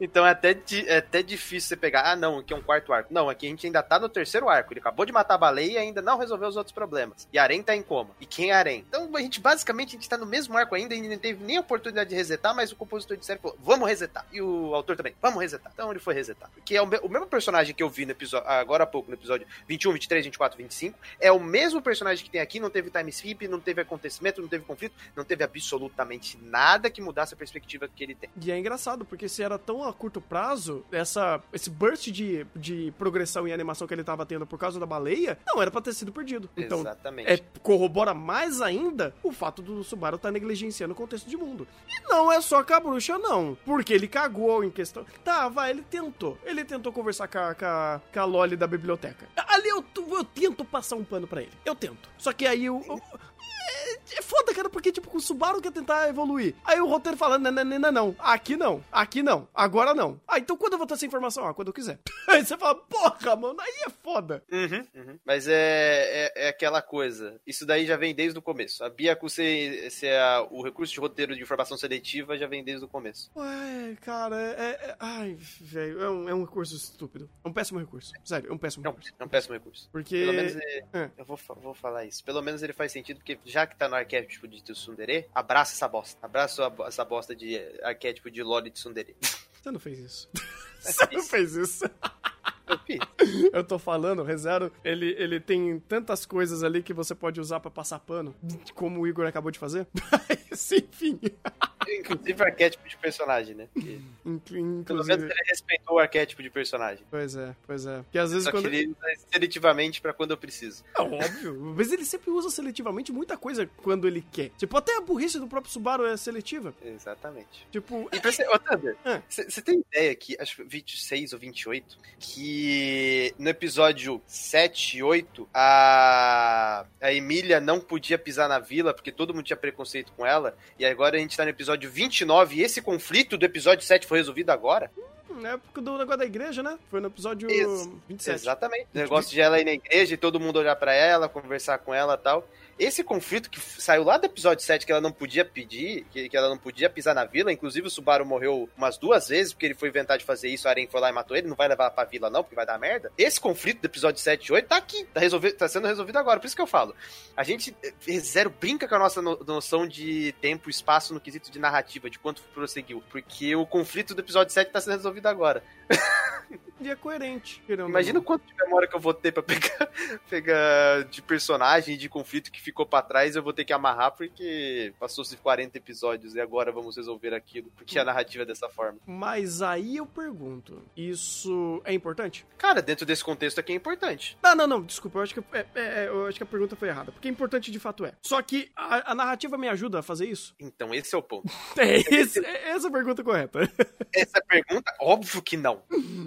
Então é até, é até difícil você pegar, ah, não, aqui é um quarto arco. Não, aqui a gente ainda tá no terceiro arco. Ele acabou de matar a baleia e ainda não resolveu os outros problemas. E Arém tá em coma. E quem é Arém? Então a gente basicamente a gente tá no mesmo arco ainda, ainda não teve nem a oportunidade de resetar, mas o compositor de falou, vamos resetar. E o autor também, vamos resetar. Então ele foi resetar. Que é o, o mesmo personagem que eu vi no episódio, agora há pouco, no episódio 21, 23, 24, 25. É o mesmo personagem que tem aqui, não teve time skip, não teve acontecimento, não teve conflito, não teve absolutamente nada que mudasse a perspectiva que ele tem. E é engraçado, porque se era tão a curto prazo, essa, esse burst de, de progressão e animação que ele tava tendo por causa da baleia, não era pra ter sido perdido. Então, Exatamente. É, corrobora mais ainda o fato do Subaru estar tá negligenciando o contexto de mundo. E não é só com a bruxa, não. Porque ele cagou em questão. Tá, vai, ele tentou. Ele tentou conversar com a, com a, com a Loli da biblioteca. Ali eu, eu tento passar um pano para ele. Eu tento. Só que aí o. É foda cara, porque, tipo, o Subaru quer tentar evoluir. Aí o roteiro fala, não, não, não, não, aqui não, aqui não, agora não. Ah, então quando eu vou ter essa informação? Ah, quando eu quiser. [LAUGHS] Aí você fala, porra, mano, aí é foda. Uhum, uhum. Mas é, é, é, aquela coisa, isso daí já vem desde o começo. A Biaku ser, ser a, o recurso de roteiro de informação seletiva já vem desde o começo. Ué, cara, é... é ai, velho, é um, é um recurso estúpido. É um péssimo recurso. Sério, é um péssimo não, recurso. É um péssimo recurso. Porque... Pelo menos ele, é. eu vou, vou falar isso. Pelo menos ele faz sentido, porque já que tá no arquétipo de tsundere, abraça essa bosta. Abraça essa bosta de arquétipo de Loli tsundere. [LAUGHS] Você não fez isso. [LAUGHS] Você não fez isso. [LAUGHS] Eu. Eu tô falando, o ReZero, ele, ele tem tantas coisas ali que você pode usar para passar pano, como o Igor acabou de fazer. Mas, enfim. [LAUGHS] Inclusive arquétipo de personagem, né? Porque, Inclusive... Pelo menos ele respeitou o arquétipo de personagem. Pois é, pois é. Porque às vezes Só quando... que ele usa seletivamente pra quando eu preciso. É óbvio. Mas ele sempre usa seletivamente muita coisa quando ele quer. Tipo, até a burrice do próprio Subaru é seletiva. Exatamente. Tipo... E pra você... Ô, Thunder, você tem ideia que, acho que 26 ou 28, que no episódio 7 e 8, a... a Emília não podia pisar na vila porque todo mundo tinha preconceito com ela, e agora a gente tá no episódio episódio 29 e esse conflito do episódio 7 foi resolvido agora? Na época do negócio da igreja, né? Foi no episódio Ex 27. Exatamente. O negócio de ela ir na igreja e todo mundo olhar para ela, conversar com ela e tal. Esse conflito que saiu lá do episódio 7 que ela não podia pedir, que, que ela não podia pisar na vila, inclusive o Subaru morreu umas duas vezes porque ele foi inventar de fazer isso, a Aren foi lá e matou ele, não vai levar pra vila não, porque vai dar merda. Esse conflito do episódio 7 e 8 tá aqui, tá, resolvido, tá sendo resolvido agora, por isso que eu falo. A gente, eh, zero, brinca com a nossa no, noção de tempo e espaço no quesito de narrativa, de quanto prosseguiu, porque o conflito do episódio 7 tá sendo resolvido agora. [LAUGHS] E é coerente. Imagina o quanto de memória que eu vou ter pra pegar, [LAUGHS] pegar de personagem, de conflito que ficou para trás, eu vou ter que amarrar porque passou-se 40 episódios e agora vamos resolver aquilo, porque a narrativa é dessa forma. Mas aí eu pergunto, isso é importante? Cara, dentro desse contexto aqui é importante. Não, não, não, desculpa, eu acho que, é, é, é eu acho que a pergunta foi errada, porque importante de fato é. Só que a, a narrativa me ajuda a fazer isso? Então, esse é o ponto. [LAUGHS] é, esse, é essa a pergunta correta. [LAUGHS] essa pergunta, óbvio que não.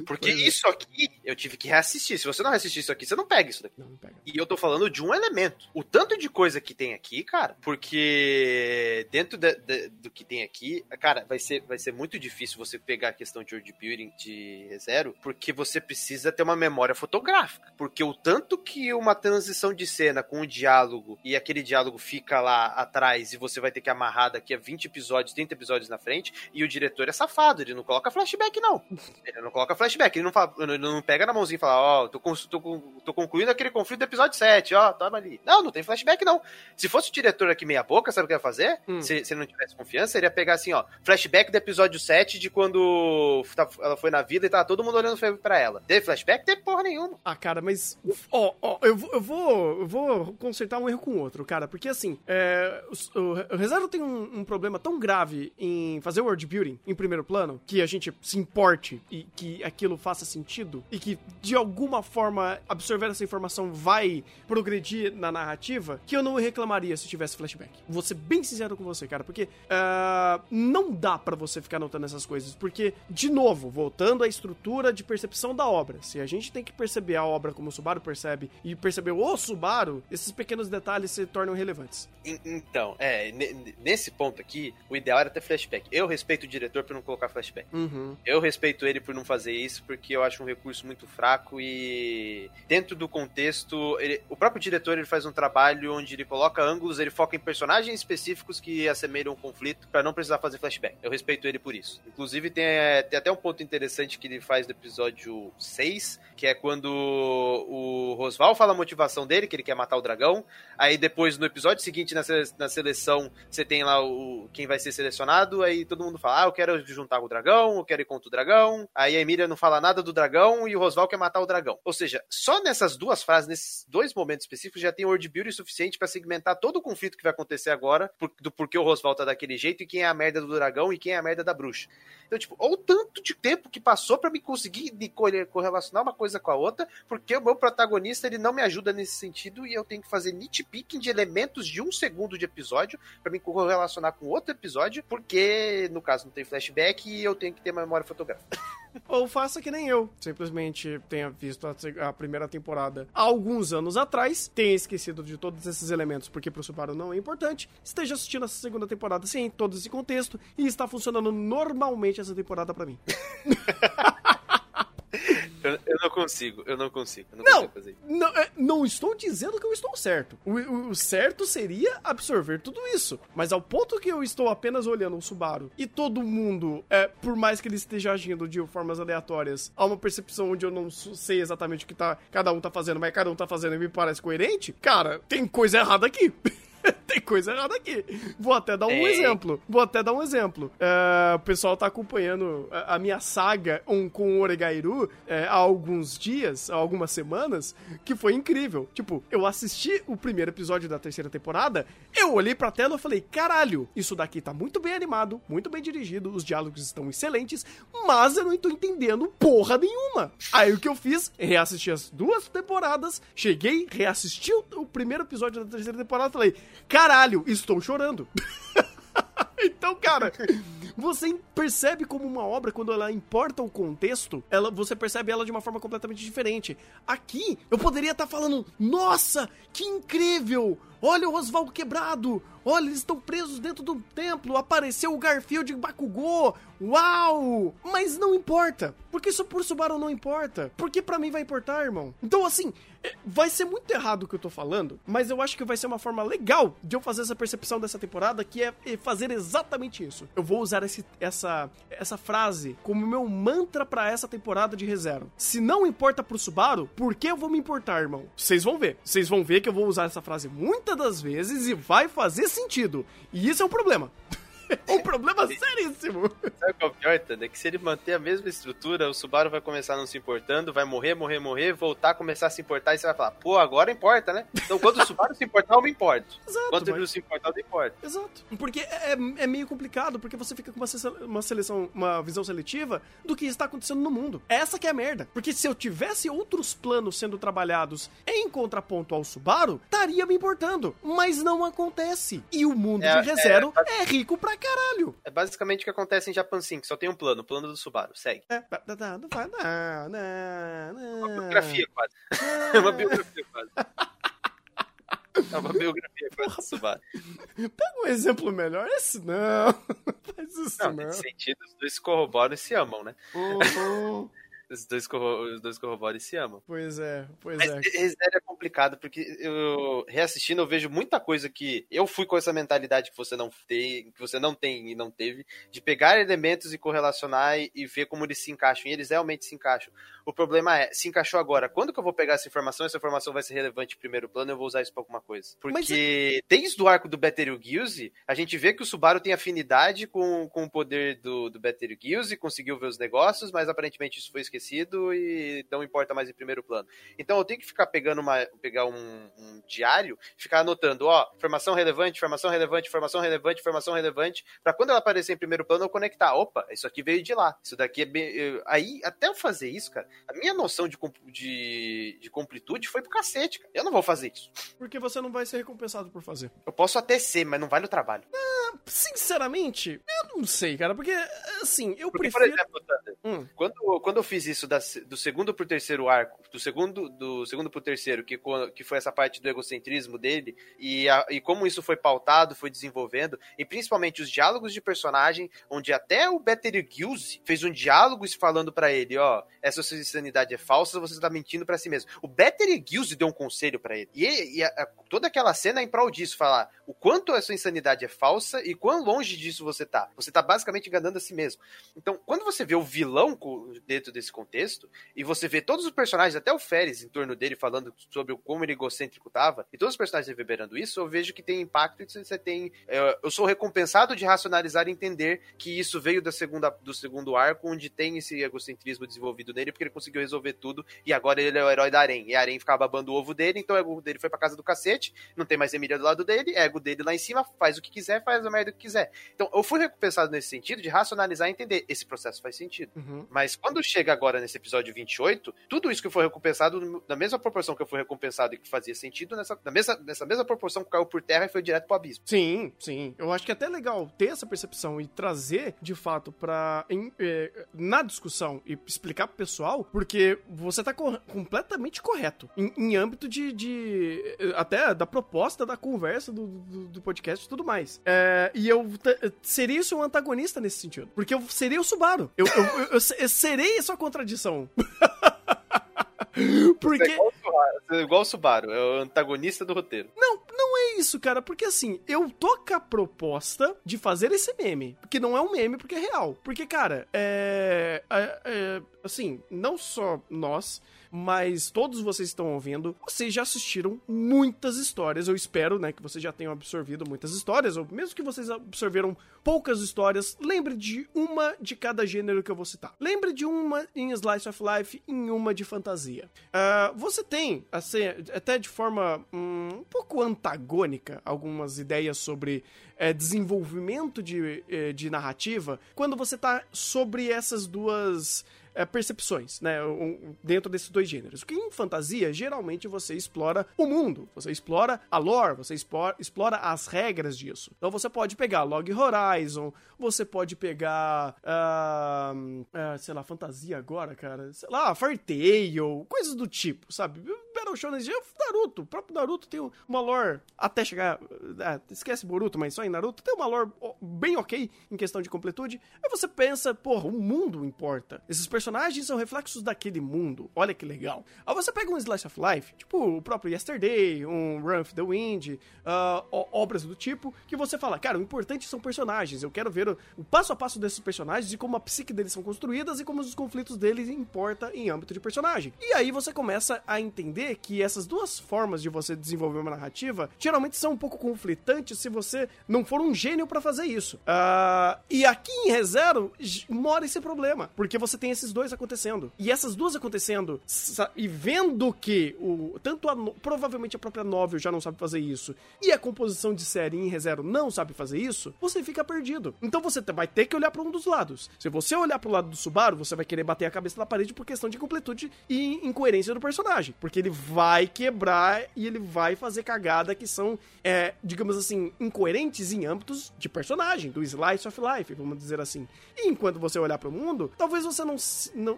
Porque é. isso aqui eu tive que reassistir. Se você não reassistir isso aqui, você não pega isso daqui. Não, não pega. E eu tô falando de um elemento. O tanto de coisa que tem aqui, cara, porque dentro de, de, do que tem aqui, cara, vai ser, vai ser muito difícil você pegar a questão de world building de zero, porque você precisa ter uma memória fotográfica. Porque o tanto que uma transição de cena com um diálogo e aquele diálogo fica lá atrás e você vai ter que amarrar daqui a 20 episódios, 30 episódios na frente, e o diretor é safado, ele não coloca flashback, não. Ele não coloca flashback, ele não, fala, ele não pega na mãozinha e fala, ó, oh, tô, tô, tô concluindo aquele conflito do episódio 7, ó, toma ali. Não, não tem flashback, não. Se fosse o diretor aqui meia boca, sabe o que ia fazer? Hum. Se, se ele não tivesse confiança, ele ia pegar assim, ó, flashback do episódio 7 de quando ela foi na vida e tava todo mundo olhando pra ela. Teve flashback? Teve porra nenhuma. Ah, cara, mas. Ó, ó, eu, eu, vou, eu vou consertar um erro com o outro, cara, porque assim, é, o, o, tem um, um, problema tão grave em fazer world building em primeiro plano, que a gente se importe e que aquilo faça sentido, e que de alguma forma absorver essa informação vai progredir na narrativa, que eu não reclamaria se tivesse flashback. Vou ser bem sincero com você, cara, porque uh, não dá para você ficar notando essas coisas, porque, de novo, voltando à estrutura de percepção da obra, se a gente tem que perceber a obra como o Subaru percebe e perceber o Subaru, esses pequenos detalhes se tornam relevantes. Então, é, nesse ponto aqui, o ideal era ter flashback. Eu respeito o diretor por não colocar flashback. Uhum. Eu respeito ele por não fazer isso, porque eu acho um recurso muito fraco e dentro do contexto, ele, o próprio diretor ele faz um trabalho onde ele coloca ângulos, ele foca em personagens específicos que assemelham um conflito para não precisar fazer flashback. Eu respeito ele por isso. Inclusive tem, é, tem até um ponto interessante que ele faz no episódio 6, que é quando o Rosval fala a motivação dele, que ele quer matar o dragão. Aí depois no episódio seguinte na, sele na seleção, você tem lá o quem vai ser selecionado, aí todo mundo fala: "Ah, eu quero juntar com o dragão, eu quero ir contra o dragão". Aí a Emília não fala nada do dragão e o Rosval quer matar o dragão. Ou seja, só nessas duas frases, nesses dois momentos específicos já tem word building suficiente para segmentar todo o conflito que vai acontecer agora, por, do porquê o Rosval tá daquele jeito e quem é a merda do dragão e quem é a merda da bruxa. Então, tipo, ou tanto de tempo que passou para me conseguir me correlacionar uma coisa com a outra, porque o meu protagonista ele não me ajuda nesse sentido e eu tenho que fazer nitpicking de elementos de um segundo de episódio para me correlacionar com outro episódio, porque no caso não tem flashback e eu tenho que ter uma memória fotográfica. [LAUGHS] Ou faça que nem eu, simplesmente tenha visto a, a, primeira temporada há alguns anos atrás, tenha esquecido de todos esses elementos porque pro Subaru não é importante, esteja assistindo essa segunda temporada sem todo esse contexto e está funcionando normalmente essa temporada para mim. [LAUGHS] Eu, eu, não consigo, eu não consigo. Eu não, não, consigo fazer não, é, não, estou dizendo que eu estou certo. O, o, o, certo seria absorver tudo isso. Mas ao ponto que eu estou apenas olhando o Subaru e todo mundo, é, por mais que ele esteja agindo de formas aleatórias, há uma percepção onde eu não sei exatamente o que tá, cada um tá fazendo, mas cada um tá fazendo e me parece coerente, cara, tem coisa errada aqui. [LAUGHS] tem coisa errada aqui. Vou até dar um exemplo. Vou até dar um exemplo. É, o pessoal tá acompanhando a, a minha saga um, com o Oregairu é, há alguns dias, há algumas semanas, que foi incrível. Tipo, eu assisti o primeiro episódio da terceira temporada, eu olhei pra tela e falei, caralho, isso daqui tá muito bem animado, muito bem dirigido, os diálogos estão excelentes, mas eu não tô entendendo porra nenhuma. Aí o que eu fiz? Reassisti as duas temporadas, cheguei, reassisti o, o primeiro episódio da terceira temporada e falei, caralho, estou chorando. [LAUGHS] então, cara, você percebe como uma obra, quando ela importa o contexto, ela, você percebe ela de uma forma completamente diferente. Aqui, eu poderia estar tá falando, nossa, que incrível! Olha o Oswaldo quebrado! Olha, eles estão presos dentro do templo! Apareceu o Garfield Bakugou! Uau! Mas não importa! Porque isso por Subaru não importa. Porque para mim vai importar, irmão. Então, assim, é, vai ser muito errado o que eu tô falando, mas eu acho que vai ser uma forma legal de eu fazer essa percepção dessa temporada, que é fazer exatamente isso. Eu vou usar esse, essa, essa frase como meu mantra para essa temporada de reserva. Se não importa pro Subaru, por que eu vou me importar, irmão? Vocês vão ver. Vocês vão ver que eu vou usar essa frase muitas das vezes e vai fazer sentido. E isso é um problema. [LAUGHS] [LAUGHS] um problema seríssimo. Sabe qual é o pior, Tanda? É que se ele manter a mesma estrutura, o Subaru vai começar não se importando, vai morrer, morrer, morrer, voltar, começar a se importar e você vai falar, pô, agora importa, né? Então quando o Subaru se importar, eu me importo. [LAUGHS] Exato. Quando mas... ele não se importar, eu me importo. Exato. Porque é, é meio complicado, porque você fica com uma seleção, uma visão seletiva do que está acontecendo no mundo. Essa que é a merda. Porque se eu tivesse outros planos sendo trabalhados em contraponto ao Subaru, estaria me importando. Mas não acontece. E o mundo é, de ReZero é, é, é rico pra caralho. É basicamente o que acontece em Japan 5, só tem um plano, o plano do Subaru, segue. É, não faz não, não, não. Uma biografia quase. É [LAUGHS] uma biografia quase. É uma biografia quase do Subaru. Pega um exemplo melhor, esse não. [LAUGHS] Faz isso não. Não, nesse sentido, os dois corroboram e se amam, né? Uhum. Os dois, os dois corroboram se amam. Pois é, pois Mas é. É complicado, porque eu reassistindo eu vejo muita coisa que eu fui com essa mentalidade que você não tem, que você não tem e não teve, de pegar elementos e correlacionar e, e ver como eles se encaixam. E eles realmente se encaixam. O problema é, se encaixou agora, quando que eu vou pegar essa informação? Essa informação vai ser relevante em primeiro plano, eu vou usar isso pra alguma coisa. Porque é... desde o arco do Betelgeuse, a gente vê que o Subaru tem afinidade com, com o poder do, do Betelgeuse, conseguiu ver os negócios, mas aparentemente isso foi esquecido e não importa mais em primeiro plano. Então eu tenho que ficar pegando uma, pegar um, um diário, ficar anotando, ó, informação relevante, informação relevante, informação relevante, informação relevante, para quando ela aparecer em primeiro plano eu conectar. Opa, isso aqui veio de lá. Isso daqui é bem. Aí, até eu fazer isso, cara, a minha noção de, de, de completude foi pro cacete, cara. Eu não vou fazer isso. Porque você não vai ser recompensado por fazer. Eu posso até ser, mas não vale o trabalho. Ah, sinceramente, eu não sei, cara, porque assim, eu porque, prefiro. Por exemplo, hum. quando, quando eu fiz isso da, do segundo pro terceiro arco, do segundo, do segundo pro terceiro, que, que foi essa parte do egocentrismo dele, e, a, e como isso foi pautado, foi desenvolvendo, e principalmente os diálogos de personagem, onde até o Betelgeuse fez um diálogo falando para ele, ó, essa sua insanidade é falsa, você tá mentindo para si mesmo. O Betelgeuse deu um conselho para ele. E, e a, a, toda aquela cena é em prol disso, falar o quanto a sua insanidade é falsa e quão longe disso você tá. Você tá basicamente enganando a si mesmo. Então, quando você vê o vilão dentro desse contexto, e você vê todos os personagens, até o Férez em torno dele, falando sobre como ele egocêntrico tava, e todos os personagens reverberando isso, eu vejo que tem impacto e você tem. É, eu sou recompensado de racionalizar e entender que isso veio da segunda, do segundo arco, onde tem esse egocentrismo desenvolvido nele, porque ele conseguiu resolver tudo, e agora ele é o herói da Arém. E a Arém ficava babando o ovo dele, então o ego dele foi pra casa do cacete, não tem mais Emília do lado dele, ego dele lá em cima, faz o que quiser, faz a merda que quiser. Então eu fui recompensado nesse sentido de racionalizar e entender. Esse processo faz sentido. Uhum. Mas quando chega agora nesse episódio 28, tudo isso que foi recompensado, na mesma proporção que eu fui recompensado e que fazia sentido, nessa, na mesma, nessa mesma proporção que caiu por terra e foi direto pro abismo. Sim, sim. Eu acho que é até legal ter essa percepção e trazer, de fato, pra. Em, eh, na discussão e explicar pro pessoal, porque você tá co completamente correto. Em, em âmbito de, de, até da proposta da conversa do, do, do podcast e tudo mais. É, e eu seria isso um antagonista nesse sentido. Porque eu seria o Subaru. Eu, eu, eu, eu, serei sua contradição. [LAUGHS] [LAUGHS] Porque. Você é igual, Você é igual o Subaru, é o antagonista do roteiro. Não, não é isso, cara. Porque assim, eu tô com a proposta de fazer esse meme. Que não é um meme, porque é real. Porque, cara, é. é, é assim, não só nós mas todos vocês estão ouvindo, vocês já assistiram muitas histórias. Eu espero, né, que vocês já tenham absorvido muitas histórias, ou mesmo que vocês absorveram poucas histórias, lembre de uma de cada gênero que eu vou citar. Lembre de uma em Slice of Life e uma de fantasia. Uh, você tem, assim, até de forma um, um pouco antagônica, algumas ideias sobre é, desenvolvimento de, eh, de narrativa quando você tá sobre essas duas é, percepções, né? Um, dentro desses dois gêneros. Porque em fantasia, geralmente você explora o mundo, você explora a lore, você explora, explora as regras disso. Então você pode pegar Log Horizon, você pode pegar. Uh, uh, sei lá, fantasia agora, cara. Sei lá, Fairy Tail, coisas do tipo, sabe? Battle Shonen é Naruto. O próprio Naruto tem uma lore até chegar. Ah, esquece Boruto, mas só em Naruto tem uma lore bem ok em questão de completude. Aí você pensa, porra, o mundo importa. Esses são reflexos daquele mundo. Olha que legal. Aí você pega um Slice of Life, tipo o próprio Yesterday, um Run of the Wind, uh, obras do tipo, que você fala, cara, o importante são personagens. Eu quero ver o, o passo a passo desses personagens e como a psique deles são construídas e como os conflitos deles importa em âmbito de personagem. E aí você começa a entender que essas duas formas de você desenvolver uma narrativa geralmente são um pouco conflitantes se você não for um gênio para fazer isso. Uh, e aqui em ReZero mora esse problema, porque você tem esses dois acontecendo. E essas duas acontecendo e vendo que o tanto a, provavelmente a própria novel já não sabe fazer isso e a composição de série em ReZero não sabe fazer isso, você fica perdido. Então você vai ter que olhar para um dos lados. Se você olhar para o lado do Subaru, você vai querer bater a cabeça na parede por questão de completude e incoerência do personagem, porque ele vai quebrar e ele vai fazer cagada que são, é, digamos assim, incoerentes em âmbitos de personagem, do slice of life, vamos dizer assim. E enquanto você olhar para o mundo, talvez você não.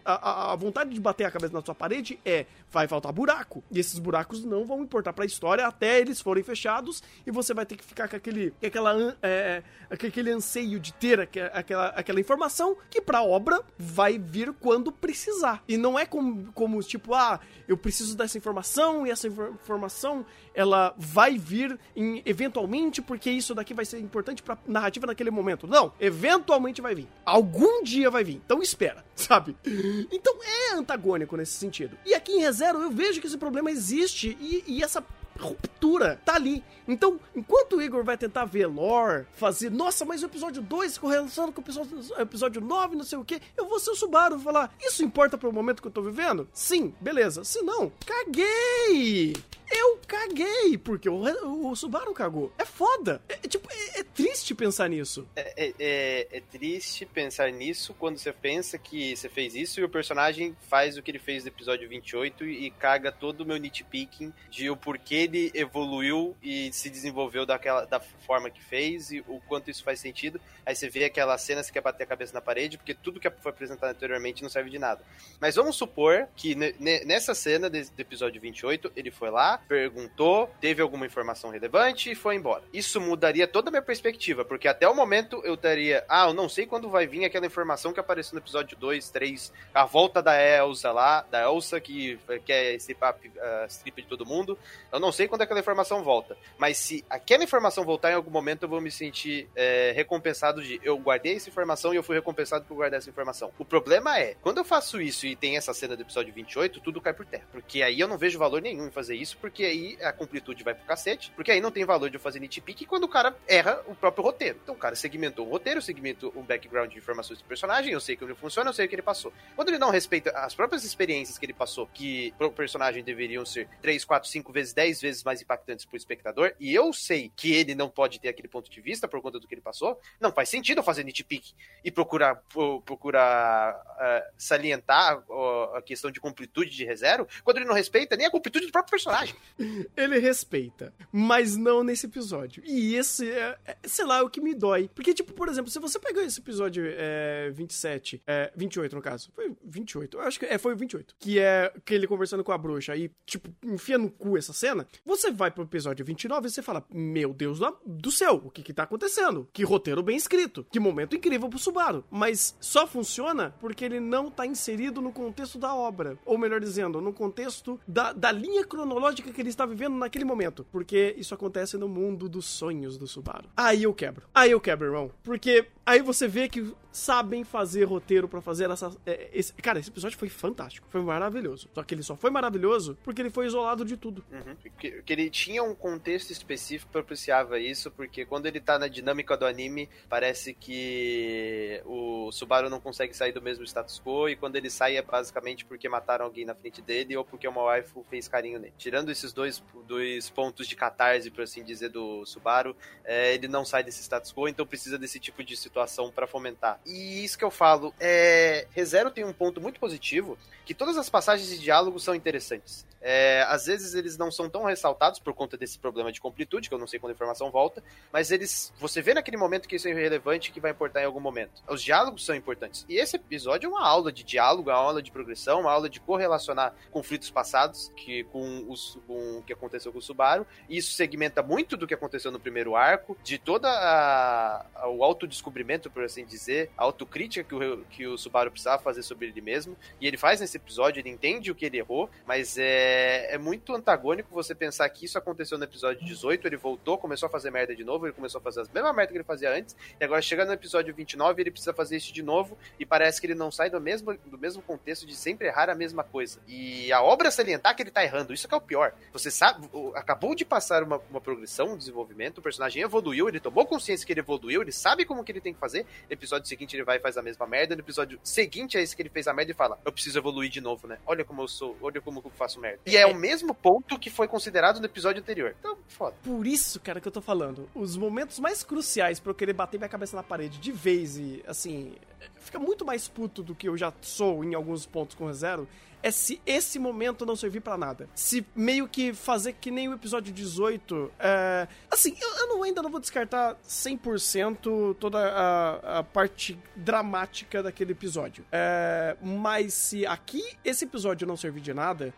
A, a, vontade de bater a cabeça na sua parede é: vai faltar buraco. E esses buracos não vão importar para a história até eles forem fechados e você vai ter que ficar com aquele, aquela, é, aquele anseio de ter aquela, aquela informação que para a obra vai vir quando precisar. E não é como, como tipo, ah, eu preciso dessa informação e essa informação ela vai vir em, eventualmente porque isso daqui vai ser importante pra narrativa naquele momento. Não, eventualmente vai vir. Algum dia vai vir. Então espera, [LAUGHS] sabe? Então é antagônico nesse sentido. E aqui em ReZero eu vejo que esse problema existe e, e essa ruptura tá ali. Então, enquanto o Igor vai tentar ver lore, fazer, nossa, mas o episódio 2 correlacionado com o episódio, episódio 9, não sei o que, eu vou ser o Subaru falar, isso importa pro momento que eu tô vivendo? Sim, beleza. Se não, caguei! Eu caguei, porque o, o Subaru cagou. É foda. É, é tipo, é, é, triste pensar nisso. É, é, é, é, triste pensar nisso quando você pensa que você fez isso e o personagem faz o que ele fez no episódio 28 e caga todo o meu nitpicking de o porquê ele evoluiu e se desenvolveu daquela, da forma que fez e o quanto isso faz sentido. Aí você vê aquela cena, você quer bater a cabeça na parede, porque tudo que foi apresentado anteriormente não serve de nada. Mas vamos supor que nessa cena do episódio 28, ele foi lá, perguntou, teve alguma informação relevante e foi embora. Isso mudaria toda a minha perspectiva, porque até o momento eu teria, ah, eu não sei quando vai vir aquela informação que apareceu no episódio 2, 3, a volta da Elsa lá, da Elsa que quer stripar uh, strip de todo mundo. Eu não sei quando aquela informação volta, mas se aquela informação voltar em algum momento, eu vou me sentir é, recompensado de eu guardei essa informação e eu fui recompensado por guardar essa informação. O problema é, quando eu faço isso e tem essa cena do episódio 28, tudo cai por terra, porque aí eu não vejo valor nenhum em fazer isso, porque porque aí a completude vai pro cacete, porque aí não tem valor de eu fazer nitpick quando o cara erra o próprio roteiro. Então o cara segmentou o roteiro, segmentou o background de informações do personagem, eu sei que ele funciona, eu sei o que ele passou. Quando ele não respeita as próprias experiências que ele passou, que pro personagem deveriam ser 3, 4, 5 vezes, 10 vezes mais impactantes pro espectador, e eu sei que ele não pode ter aquele ponto de vista por conta do que ele passou, não faz sentido eu fazer nitpick e procurar, procurar uh, salientar uh, a questão de completude de ReZero, quando ele não respeita nem a completude do próprio personagem. Ele respeita, mas não nesse episódio. E esse é, é, sei lá, é o que me dói. Porque, tipo, por exemplo, se você pegou esse episódio é, 27, é, 28 no caso, foi 28, eu acho que é, foi o 28, que é que ele conversando com a bruxa e, tipo, enfia no cu essa cena, você vai pro episódio 29 e você fala, meu Deus do céu, o que que tá acontecendo? Que roteiro bem escrito, que momento incrível pro Subaru. Mas só funciona porque ele não tá inserido no contexto da obra, ou melhor dizendo, no contexto da, da linha cronológica que ele está vivendo naquele momento, porque isso acontece no mundo dos sonhos do Subaru. Aí eu quebro. Aí eu quebro, irmão. Porque aí você vê que sabem fazer roteiro para fazer essa. É, esse, cara, esse episódio foi fantástico. Foi maravilhoso. Só que ele só foi maravilhoso porque ele foi isolado de tudo. Uhum. Que, que, ele tinha um contexto específico que propiciava isso, porque quando ele tá na dinâmica do anime, parece que o Subaru não consegue sair do mesmo status quo, e quando ele sai é basicamente porque mataram alguém na frente dele ou porque uma waifu fez carinho nele. Tirando esses dois, dois pontos de catarse, por assim dizer, do Subaru, é, ele não sai desse status quo, então precisa desse tipo de situação para fomentar. E isso que eu falo, é... ReZero tem um ponto muito positivo, que todas as passagens de diálogo são interessantes. É, às vezes eles não são tão ressaltados por conta desse problema de completude, que eu não sei quando a informação volta, mas eles. Você vê naquele momento que isso é relevante que vai importar em algum momento. Os diálogos são importantes. E esse episódio é uma aula de diálogo, uma aula de progressão, uma aula de correlacionar conflitos passados que, com, os, com o que aconteceu com o Subaru. E isso segmenta muito do que aconteceu no primeiro arco, de toda a, a, o autodescobrimento, por assim dizer, a autocrítica que o, que o Subaru precisava fazer sobre ele mesmo. E ele faz nesse episódio, ele entende o que ele errou, mas é é, é, muito antagônico você pensar que isso aconteceu no episódio 18, ele voltou, começou a fazer merda de novo, ele começou a fazer as mesmas merda que ele fazia antes, e agora chega no episódio 29 ele precisa fazer isso de novo, e parece que ele não sai do mesmo, do mesmo contexto de sempre errar a mesma coisa. E a obra salientar que ele tá errando, isso que é o pior. Você sabe, acabou de passar uma, uma progressão, um desenvolvimento, o personagem evoluiu, ele tomou consciência que ele evoluiu, ele sabe como que ele tem que fazer, no episódio seguinte ele vai e faz a mesma merda, no episódio seguinte é esse que ele fez a merda e fala, eu preciso evoluir de novo, né? Olha como eu sou, olha como eu faço merda. E é o mesmo ponto que foi considerado no episódio anterior. Então, foda. Por isso, cara, que eu tô falando. Os momentos mais cruciais para eu querer bater minha cabeça na parede de vez e, assim, fica muito mais puto do que eu já sou em alguns pontos com o Zero é se esse momento não servir para nada. Se meio que fazer que nem o episódio 18. É... Assim, eu, eu não, ainda não vou descartar 100% toda a, a, parte dramática daquele episódio. É... Mas se aqui esse episódio não servir de nada,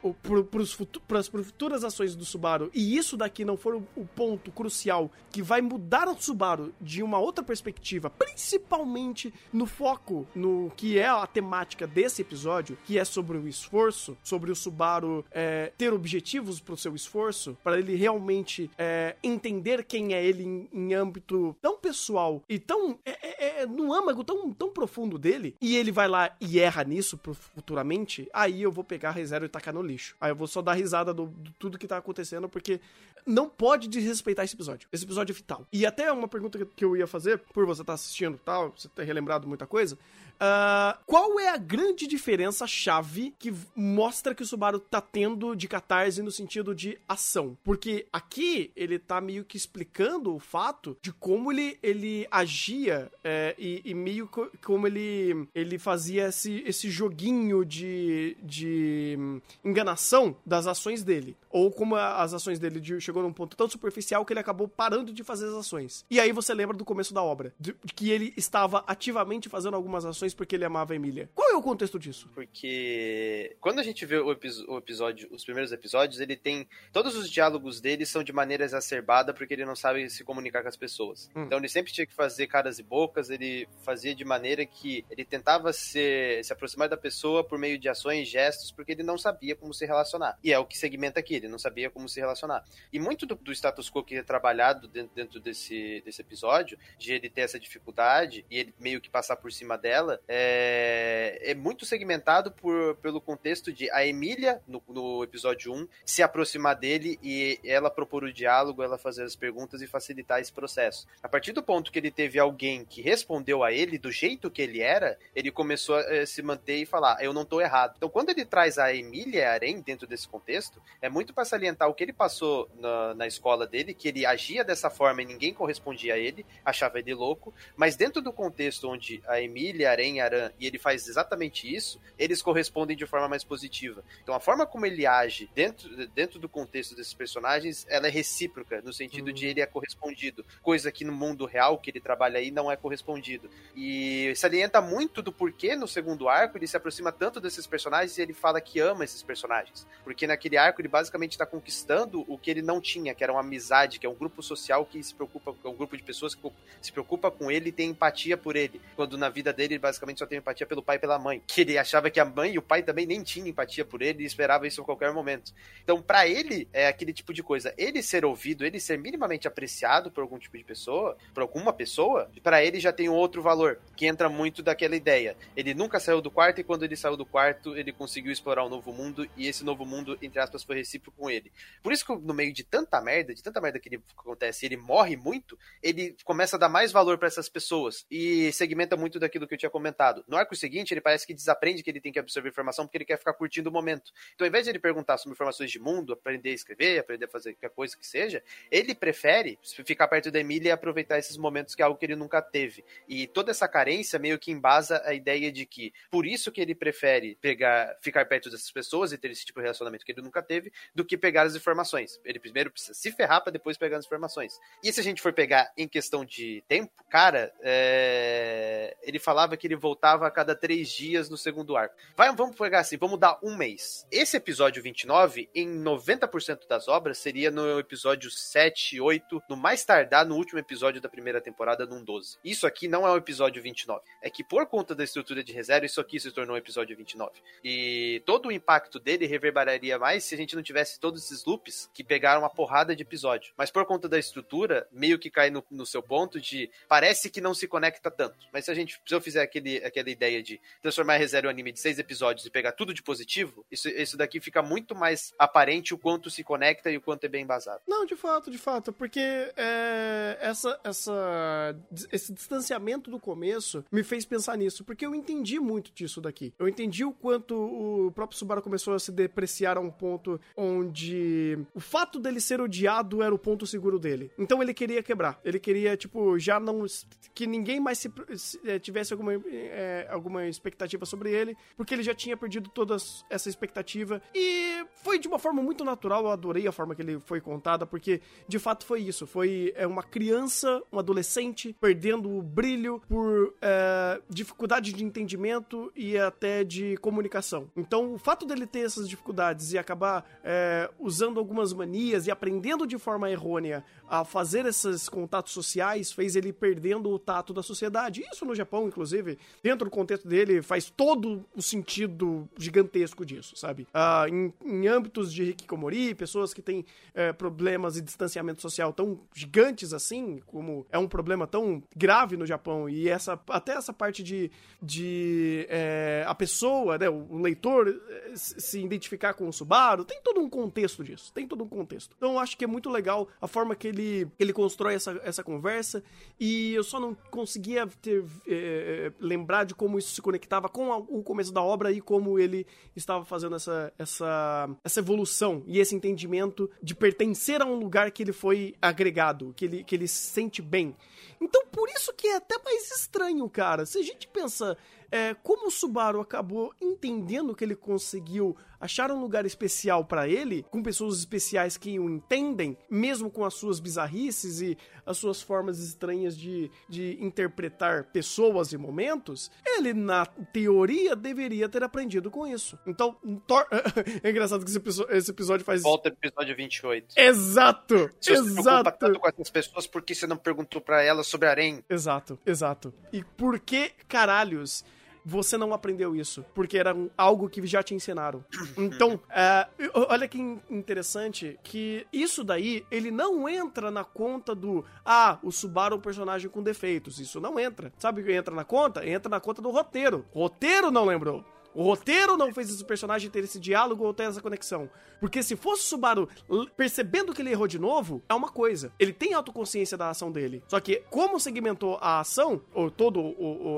para as futuras ações do Subaru, e isso daqui não for o, o ponto crucial que vai mudar o Subaru de uma outra perspectiva, principalmente no foco no que é a temática desse episódio, que é sobre o esforço esforço, sobre o Subaru é, ter objetivos pro seu esforço, para ele realmente é, entender quem é ele em, em, âmbito tão pessoal e tão. É, é, é, no âmago tão, tão profundo dele, e ele vai lá e erra nisso futuramente, aí eu vou pegar a reserva e tacar no lixo. Aí eu vou só dar risada do, do tudo que tá acontecendo, porque não pode desrespeitar esse episódio. Esse episódio é vital. E até uma pergunta que eu ia fazer, por você estar tá assistindo tal, você ter relembrado muita coisa, Uh, qual é a grande diferença chave que mostra que o Subaru tá tendo de catarse no sentido de ação? Porque aqui ele tá meio que explicando o fato de como ele, ele agia é, e, e, meio co como ele, ele fazia esse, esse joguinho de, de enganação das ações dele. Ou como as ações dele de, chegou num ponto tão superficial que ele acabou parando de fazer as ações. E aí você lembra do começo da obra, de, de que ele estava ativamente fazendo algumas ações porque ele amava a Emília. Qual é o contexto disso? Porque quando a gente vê o, o, episódio, os primeiros episódios, ele tem. Todos os diálogos dele são de maneira exacerbada porque ele não sabe se comunicar com as pessoas. Hum. Então ele sempre tinha que fazer caras e bocas, ele fazia de maneira que ele tentava se, se aproximar da pessoa por meio de ações, gestos, porque ele não sabia como se relacionar. E é o que segmenta aqui, ele não sabia como se relacionar. E muito do, do status quo que é trabalhado dentro, dentro desse, desse episódio, de ele ter essa dificuldade e ele meio que passar por cima dela, é, é muito segmentado por, pelo contexto de a Emília, no, no episódio 1, se aproximar dele e ela propor o diálogo, ela fazer as perguntas e facilitar esse processo. A partir do ponto que ele teve alguém que respondeu a ele do jeito que ele era, ele começou a eh, se manter e falar: eu não tô errado. Então, quando ele traz a Emília Arém dentro desse contexto, é muito para salientar o que ele passou na, na escola dele, que ele agia dessa forma e ninguém correspondia a ele, achava ele louco, mas dentro do contexto onde a Emília Arém Aran e ele faz exatamente isso, eles correspondem de forma mais positiva. Então, a forma como ele age dentro, dentro do contexto desses personagens, ela é recíproca, no sentido uhum. de ele é correspondido, coisa que no mundo real que ele trabalha aí não é correspondido. E salienta muito do porquê no segundo arco ele se aproxima tanto desses personagens e ele fala que ama esses personagens. Porque naquele arco ele basicamente está conquistando o que ele não tinha, que era uma amizade, que é um grupo social que se preocupa, é um grupo de pessoas que se preocupa com ele e tem empatia por ele. Quando na vida dele ele basicamente só tem empatia pelo pai e pela mãe. Que ele achava que a mãe e o pai também nem tinham empatia por ele e esperava isso a qualquer momento. Então, para ele, é aquele tipo de coisa. Ele ser ouvido, ele ser minimamente apreciado por algum tipo de pessoa, por alguma pessoa, para ele já tem um outro valor, que entra muito daquela ideia. Ele nunca saiu do quarto e quando ele saiu do quarto, ele conseguiu explorar um novo mundo e esse novo mundo, entre aspas, foi recíproco com ele. Por isso que no meio de tanta merda, de tanta merda que, ele, acontece, ele morre muito, ele começa a dar mais valor para essas pessoas e segmenta muito daquilo que eu tinha comentado. No arco seguinte, ele parece que desaprende que ele tem que absorver informação porque ele quer ficar curtindo o momento. Então, ao invés de ele perguntar sobre informações de mundo, aprender a escrever, aprender a fazer qualquer coisa que seja, ele prefere ficar perto da Emília e aproveitar esses momentos que é algo que ele nunca teve. E toda essa carência meio que embasa a ideia de que por isso que ele prefere pegar, ficar perto dessas pessoas e ter esse tipo de relacionamento que ele nunca teve, do que pegar as informações. Ele primeiro precisa se ferrar para depois pegar as informações. E se a gente for pegar em questão de tempo, cara, é... ele falava que ele voltava a cada três dias no segundo arco. Vai, vamos pegar assim, vamos dar um mês. Esse episódio 29, em 90% das obras, seria no episódio 7, 8, no mais tardar no último episódio da primeira temporada, num 12. Isso aqui não é o episódio 29. É que por conta da estrutura de reserva, isso aqui se tornou o episódio 29. E todo o impacto dele reverberaria mais se a gente não tivesse todos esses loops que pegaram uma porrada de episódio. Mas por conta da estrutura, meio que cai no, no seu ponto de parece que não se conecta tanto. Mas se a gente, se eu fizer aquele, aquela ideia de transformar a reserva um anime de seis episódios e pegar tudo de positivo, isso, isso daqui fica muito mais aparente o quanto se conecta e o quanto é bem embasado. Não, de fato, de fato, porque é, essa, essa, esse distanciamento do começo me fez pensar nisso, porque eu entendi muito disso daqui. Eu entendi o quanto o próprio Subaru começou a se depreciar a um ponto onde o fato dele ser odiado era o ponto seguro dele. Então ele queria quebrar. Ele queria, tipo, já não. que ninguém mais se, se, é, tivesse alguma, é, alguma expectativa sobre ele, porque ele já tinha perdido toda essa expectativa. E foi de uma forma muito natural. Eu adorei a forma que ele foi contada, porque de fato foi isso. Foi é, uma criança, um adolescente, perdendo o brilho por é, dificuldade de entendimento e até de comunicação. Então, o fato dele ter essas dificuldades e acabar é, usando algumas manias e aprendendo de forma errônea a fazer esses contatos sociais fez ele perdendo o tato da sociedade. Isso no Japão, inclusive, dentro do contexto dele, faz todo o sentido gigantesco disso, sabe? Ah, em, em, âmbitos de hikikomori, pessoas que têm é, problemas de distanciamento social tão gigantes assim, como é um problema tão grave no Japão, e essa até essa parte de, de é, a pessoa, né, o leitor eh, se identificar com o Subaru, tem todo um contexto disso, tem todo um contexto. Então eu acho que é muito legal a forma que ele, ele constrói essa, essa conversa, e eu só não conseguia ter, é, lembrar de como isso se conectava com o começo da obra e como ele estava fazendo essa, essa, essa evolução e esse entendimento de pertencer a um lugar que ele foi agregado, que ele, que ele se sente bem. Então, por isso que é até mais estranho, cara. Se a gente pensa é, como o Subaru acabou entendendo que ele conseguiu achar um lugar especial para ele, com pessoas especiais que o entendem, mesmo com as suas bizarrices e as suas formas estranhas de, de interpretar pessoas e momentos, ele, na teoria, deveria ter aprendido com isso. Então, [LAUGHS] é engraçado que esse episódio faz. Volta episódio 28. Exato! Você exato! Se tanto com essas pessoas, por que você não perguntou para elas sobre Arém? Exato, exato. E por que caralhos você não aprendeu isso, porque era algo que já te ensinaram. [LAUGHS] Então, é, olha que interessante que isso daí, ele não entra na conta do, ah, o Subaru é um personagem com defeitos. Isso não entra. Sabe o que entra na conta? Entra na conta do roteiro. O roteiro não lembrou. O roteiro não fez esse personagem ter esse diálogo ou ter essa conexão. Porque se fosse o Subaru percebendo que ele errou de novo, é uma coisa. Ele tem autoconsciência da ação dele. Só que como segmentou a ação, ou toda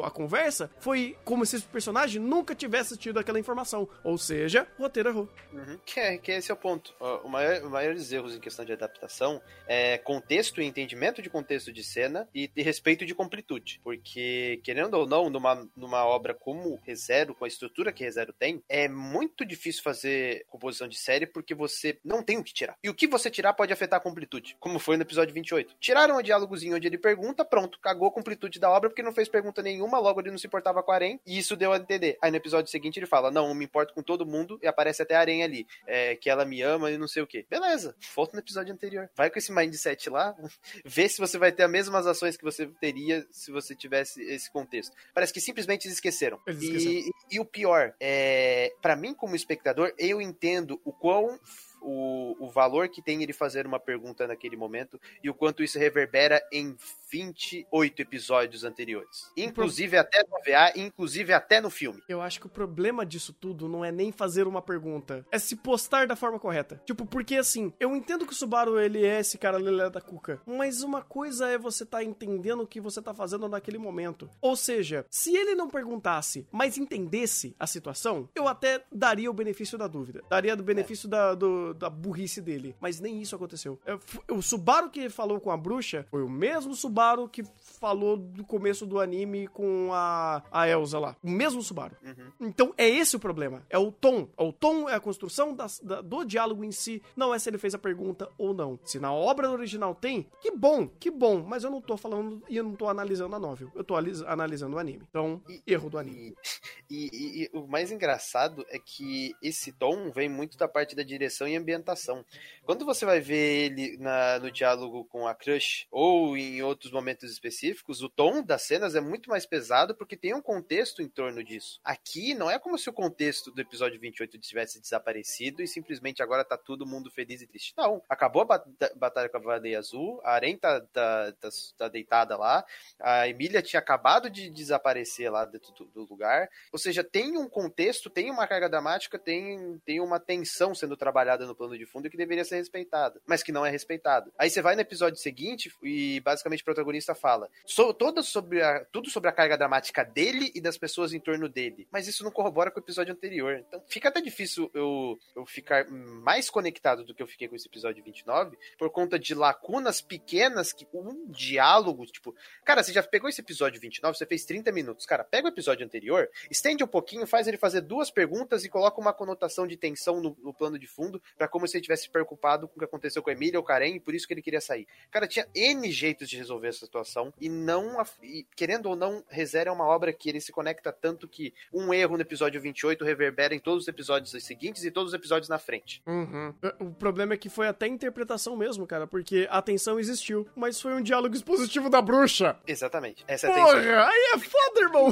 a conversa, foi como se esse personagem nunca tivesse tido aquela informação. Ou seja, o roteiro errou. Uhum. Que, é, que esse é o ponto. O maior, os maiores erros em questão de adaptação é contexto e entendimento de contexto de cena e de respeito de completude. Porque, querendo ou não, numa, numa obra como ReZero, com a estrutura que ReZero tem, é muito difícil fazer composição de série porque você não tem o que tirar. E o que você tirar pode afetar a completude, como foi no episódio 28. Tiraram o diálogozinho onde ele pergunta, pronto, cagou a completude da obra porque não fez pergunta nenhuma, logo ele não se importava com a Arém, e isso deu a entender. Aí no episódio seguinte ele fala: Não, eu me importo com todo mundo, e aparece até a Arém ali, é, que ela me ama e não sei o que. Beleza, volta no episódio anterior. Vai com esse mindset lá, [LAUGHS] vê se você vai ter as mesmas ações que você teria se você tivesse esse contexto. Parece que simplesmente eles esqueceram. Eles esqueceram. E, e, o pior, é, para mim como espectador, eu entendo o quão o, o valor que tem ele fazer uma pergunta naquele momento e o quanto isso reverbera em 28 episódios anteriores. Inclusive até no OVA, inclusive até no filme. Eu acho que o problema disso tudo não é nem fazer uma pergunta, é se postar da forma correta. Tipo, porque assim, eu entendo que o Subaru ele é esse cara lelé da cuca, mas uma coisa é você tá entendendo o que você tá fazendo naquele momento. Ou seja, se ele não perguntasse, mas entendesse a situação, eu até daria o benefício da dúvida. Daria do benefício é. da, do, da burrice dele. Mas nem isso aconteceu. É, o Subaru que falou com a bruxa foi o mesmo Subaru que falou do começo do anime com a, a Elsa lá. O mesmo Subaru. Uhum. Então é esse o problema. É o tom. O tom é a construção da, da, do diálogo em si. Não é se ele fez a pergunta ou não. Se na obra original tem, que bom, que bom. Mas eu não tô falando e eu não tô analisando a novel. Eu tô analisando o anime. Então, e, erro do anime. [LAUGHS] E, e, e o mais engraçado é que esse tom vem muito da parte da direção e ambientação. Quando você vai ver ele na, no diálogo com a Crush ou em outros momentos específicos, o tom das cenas é muito mais pesado porque tem um contexto em torno disso. Aqui não é como se o contexto do episódio 28 tivesse desaparecido e simplesmente agora tá todo mundo feliz e triste. Não, acabou a batalha com a Baleia Azul, a Aren tá, tá, tá, tá, deitada lá, a Emília tinha acabado de desaparecer lá dentro do, do lugar. Ou seja, tem um contexto, tem uma carga dramática, tem, tem uma tensão sendo trabalhada no plano de fundo que deveria ser respeitada, mas que não é respeitada. Aí você vai no episódio seguinte e basicamente o protagonista fala so, toda sobre a, tudo sobre a carga dramática dele e das pessoas em torno dele, mas isso não corrobora com o episódio anterior. Então fica até difícil eu, eu ficar mais conectado do que eu fiquei com esse episódio 29 por conta de lacunas pequenas que um diálogo, tipo, cara, você já pegou esse episódio 29, você fez 30 minutos, cara, pega o episódio anterior, estende um pouquinho, faz ele fazer duas perguntas e coloca uma conotação de tensão no, no plano de fundo para como se ele tivesse preocupado com o que aconteceu com a Emília ou Karen e por isso que ele queria sair. Cara, tinha N jeitos de resolver essa situação e não, e, querendo ou não, ReZero é uma obra que ele se conecta tanto que um erro no episódio 28 reverbera em todos os episódios seguintes e todos os episódios na frente. Uhum. O problema é que foi até interpretação mesmo, cara, porque a tensão existiu, mas foi um diálogo expositivo da bruxa. Exatamente. Essa é a Porra, tensão. aí é foda, irmão!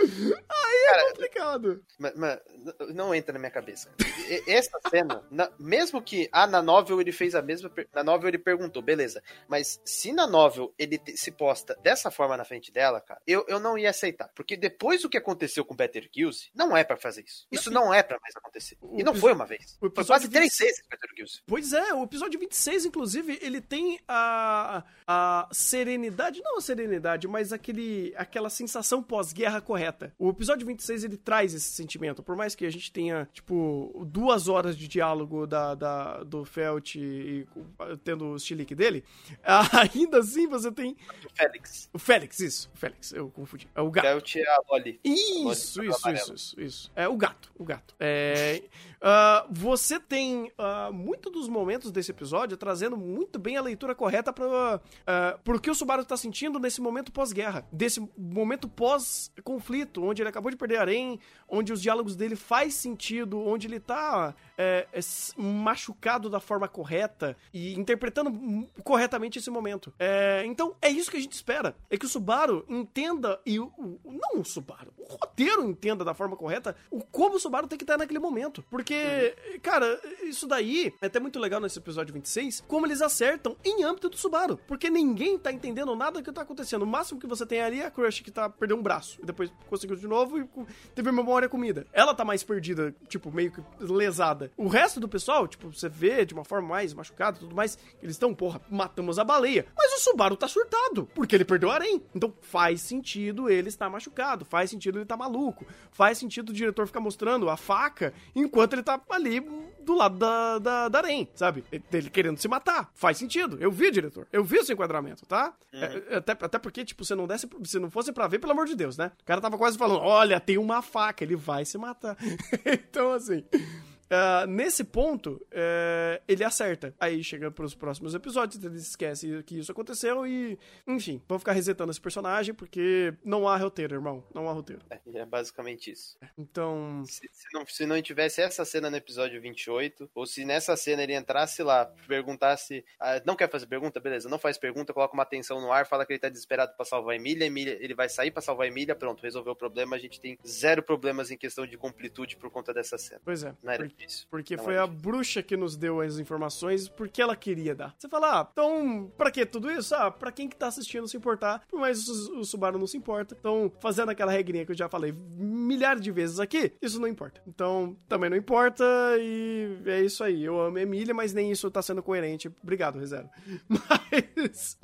Aí é Cara, complicado. Mas, mas, não entra na minha cabeça. Essa cena, na, mesmo que ah, na novel ele fez a mesma. Na novel ele perguntou, beleza. Mas se na novel ele te, se posta dessa forma na frente dela, cara, eu, eu não ia aceitar. Porque depois do que aconteceu com Better Kills, não é para fazer isso. Isso não é para mais acontecer. e não foi uma vez. Foi quase 20... três vezes Better Kills. Pois é, o episódio 26, inclusive, ele tem a, a serenidade, não a serenidade, mas aquele, aquela sensação pós-guerra correta. O episódio 26 ele traz esse sentimento. Por mais que a gente tenha, tipo, duas horas de diálogo da, da do Felt e, e tendo o chilique dele, [LAUGHS] ainda assim você tem. O Félix. O Félix, isso. O Félix, eu confundi. É o gato. Felt é a Loli. Isso, isso, isso, isso, isso. É o gato, o gato. É. Uh, [LAUGHS] você tem uh, muito dos momentos desse episódio trazendo muito bem a leitura correta para uh, pro que o Subaru tá sentindo nesse momento pós-guerra, desse momento pós-conflito conflito, onde ele acabou de perder Arém, onde os diálogos dele faz sentido, onde ele tá é, é, machucado da forma correta e interpretando corretamente esse momento. É, então, é isso que a gente espera. É que o Subaru entenda, e o, o, não o Subaru, o roteiro entenda da forma correta o como o Subaru tem que estar naquele momento. Porque, uhum. cara, isso daí é até muito legal nesse episódio 26, como eles acertam em âmbito do Subaru. Porque ninguém tá entendendo nada do que tá acontecendo. O máximo que você tem ali é a Crush que tá perdendo um braço. E depois conseguiu de novo e teve memória comida. Ela tá mais perdida, tipo, meio que lesada. O resto do pessoal, tipo, você vê de uma forma mais machucada e tudo mais, eles estão, porra, matamos a baleia. Mas o Subaru tá surtado, porque ele perdeu o Arém. Então faz sentido ele estar machucado, faz sentido ele estar tá maluco, faz sentido o diretor ficar mostrando a faca enquanto ele tá ali do lado da, da, da sabe? Ele querendo se matar. Faz sentido. Eu vi, diretor. Eu vi esse enquadramento, tá? Uhum. É, até, até porque, tipo, se não desse, se não fosse pra ver, pelo amor de Deus, né? O cara tava quase falando: olha, tem uma faca, ele vai se matar. [LAUGHS] então, assim. Uh, nesse ponto, uh, ele acerta. Aí chega pros próximos episódios, ele esquece que isso aconteceu e, enfim, vão ficar resetando esse personagem porque não há roteiro, irmão. Não há roteiro. É, é basicamente isso. Então. Se, se, não, se não tivesse essa cena no episódio 28, ou se nessa cena ele entrasse lá, perguntasse. Ah, não quer fazer pergunta? Beleza, não faz pergunta, coloca uma atenção no ar, fala que ele tá desesperado pra salvar a Emília, Emília ele vai sair pra salvar a Emília, pronto, resolveu o problema. A gente tem zero problemas em questão de completude por conta dessa cena. Pois é. Era porque difícil. Porque não foi a bruxa que nos deu as informações porque ela queria dar. Você fala, ah, então, pra que tudo isso? Ah, pra quem que tá assistindo se importar, por mais o, o Subaru não se importa. Então, fazendo aquela regrinha que eu já falei milhares de vezes aqui, isso não importa. Então, também não importa e é isso aí. Eu amo a Emília, mas nem isso tá sendo coerente. Obrigado, Reserva. [LAUGHS] Mas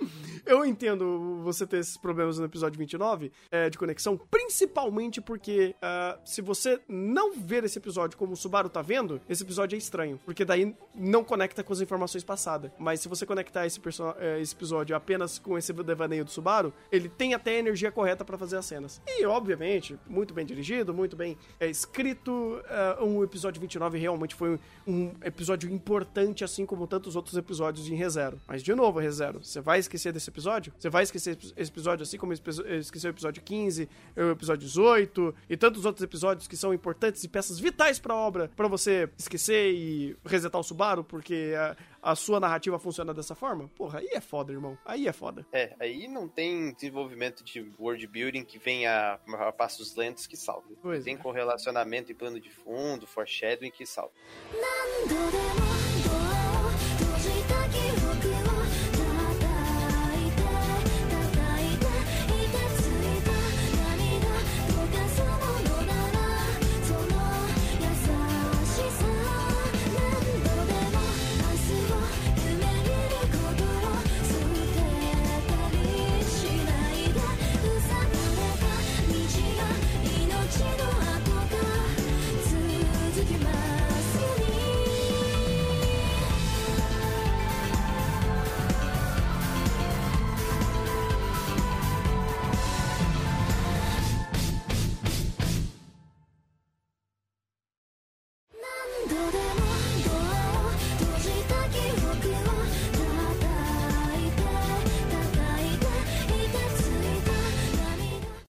eu entendo você ter esses problemas no episódio 29 é, de conexão, principalmente porque uh, se você não ver esse episódio como o Subaru tá vendo, esse episódio é estranho, porque daí não conecta com as informações passadas. Mas se você conectar esse, é, esse episódio apenas com esse devaneio do Subaru, ele tem até a energia correta para fazer as cenas. E, obviamente, muito bem dirigido, muito bem é, escrito. Uh, um episódio 29 realmente foi um episódio importante, assim como tantos outros episódios em ReZero. Mas, de novo, ReZero, você vai esquecer desse episódio? Você vai esquecer esse episódio assim como esqueceu o episódio 15, o episódio 18 e tantos outros episódios que são importantes e peças vitais para a obra, para você esquecer esquecer e resetar o Subaru porque a, a, sua narrativa funciona dessa forma? Porra, aí é foda, irmão. Aí é foda. É, aí não tem desenvolvimento de world building que venha a, passos lentos que salve. Pois tem é. correlacionamento e plano de fundo, foreshadowing que salve.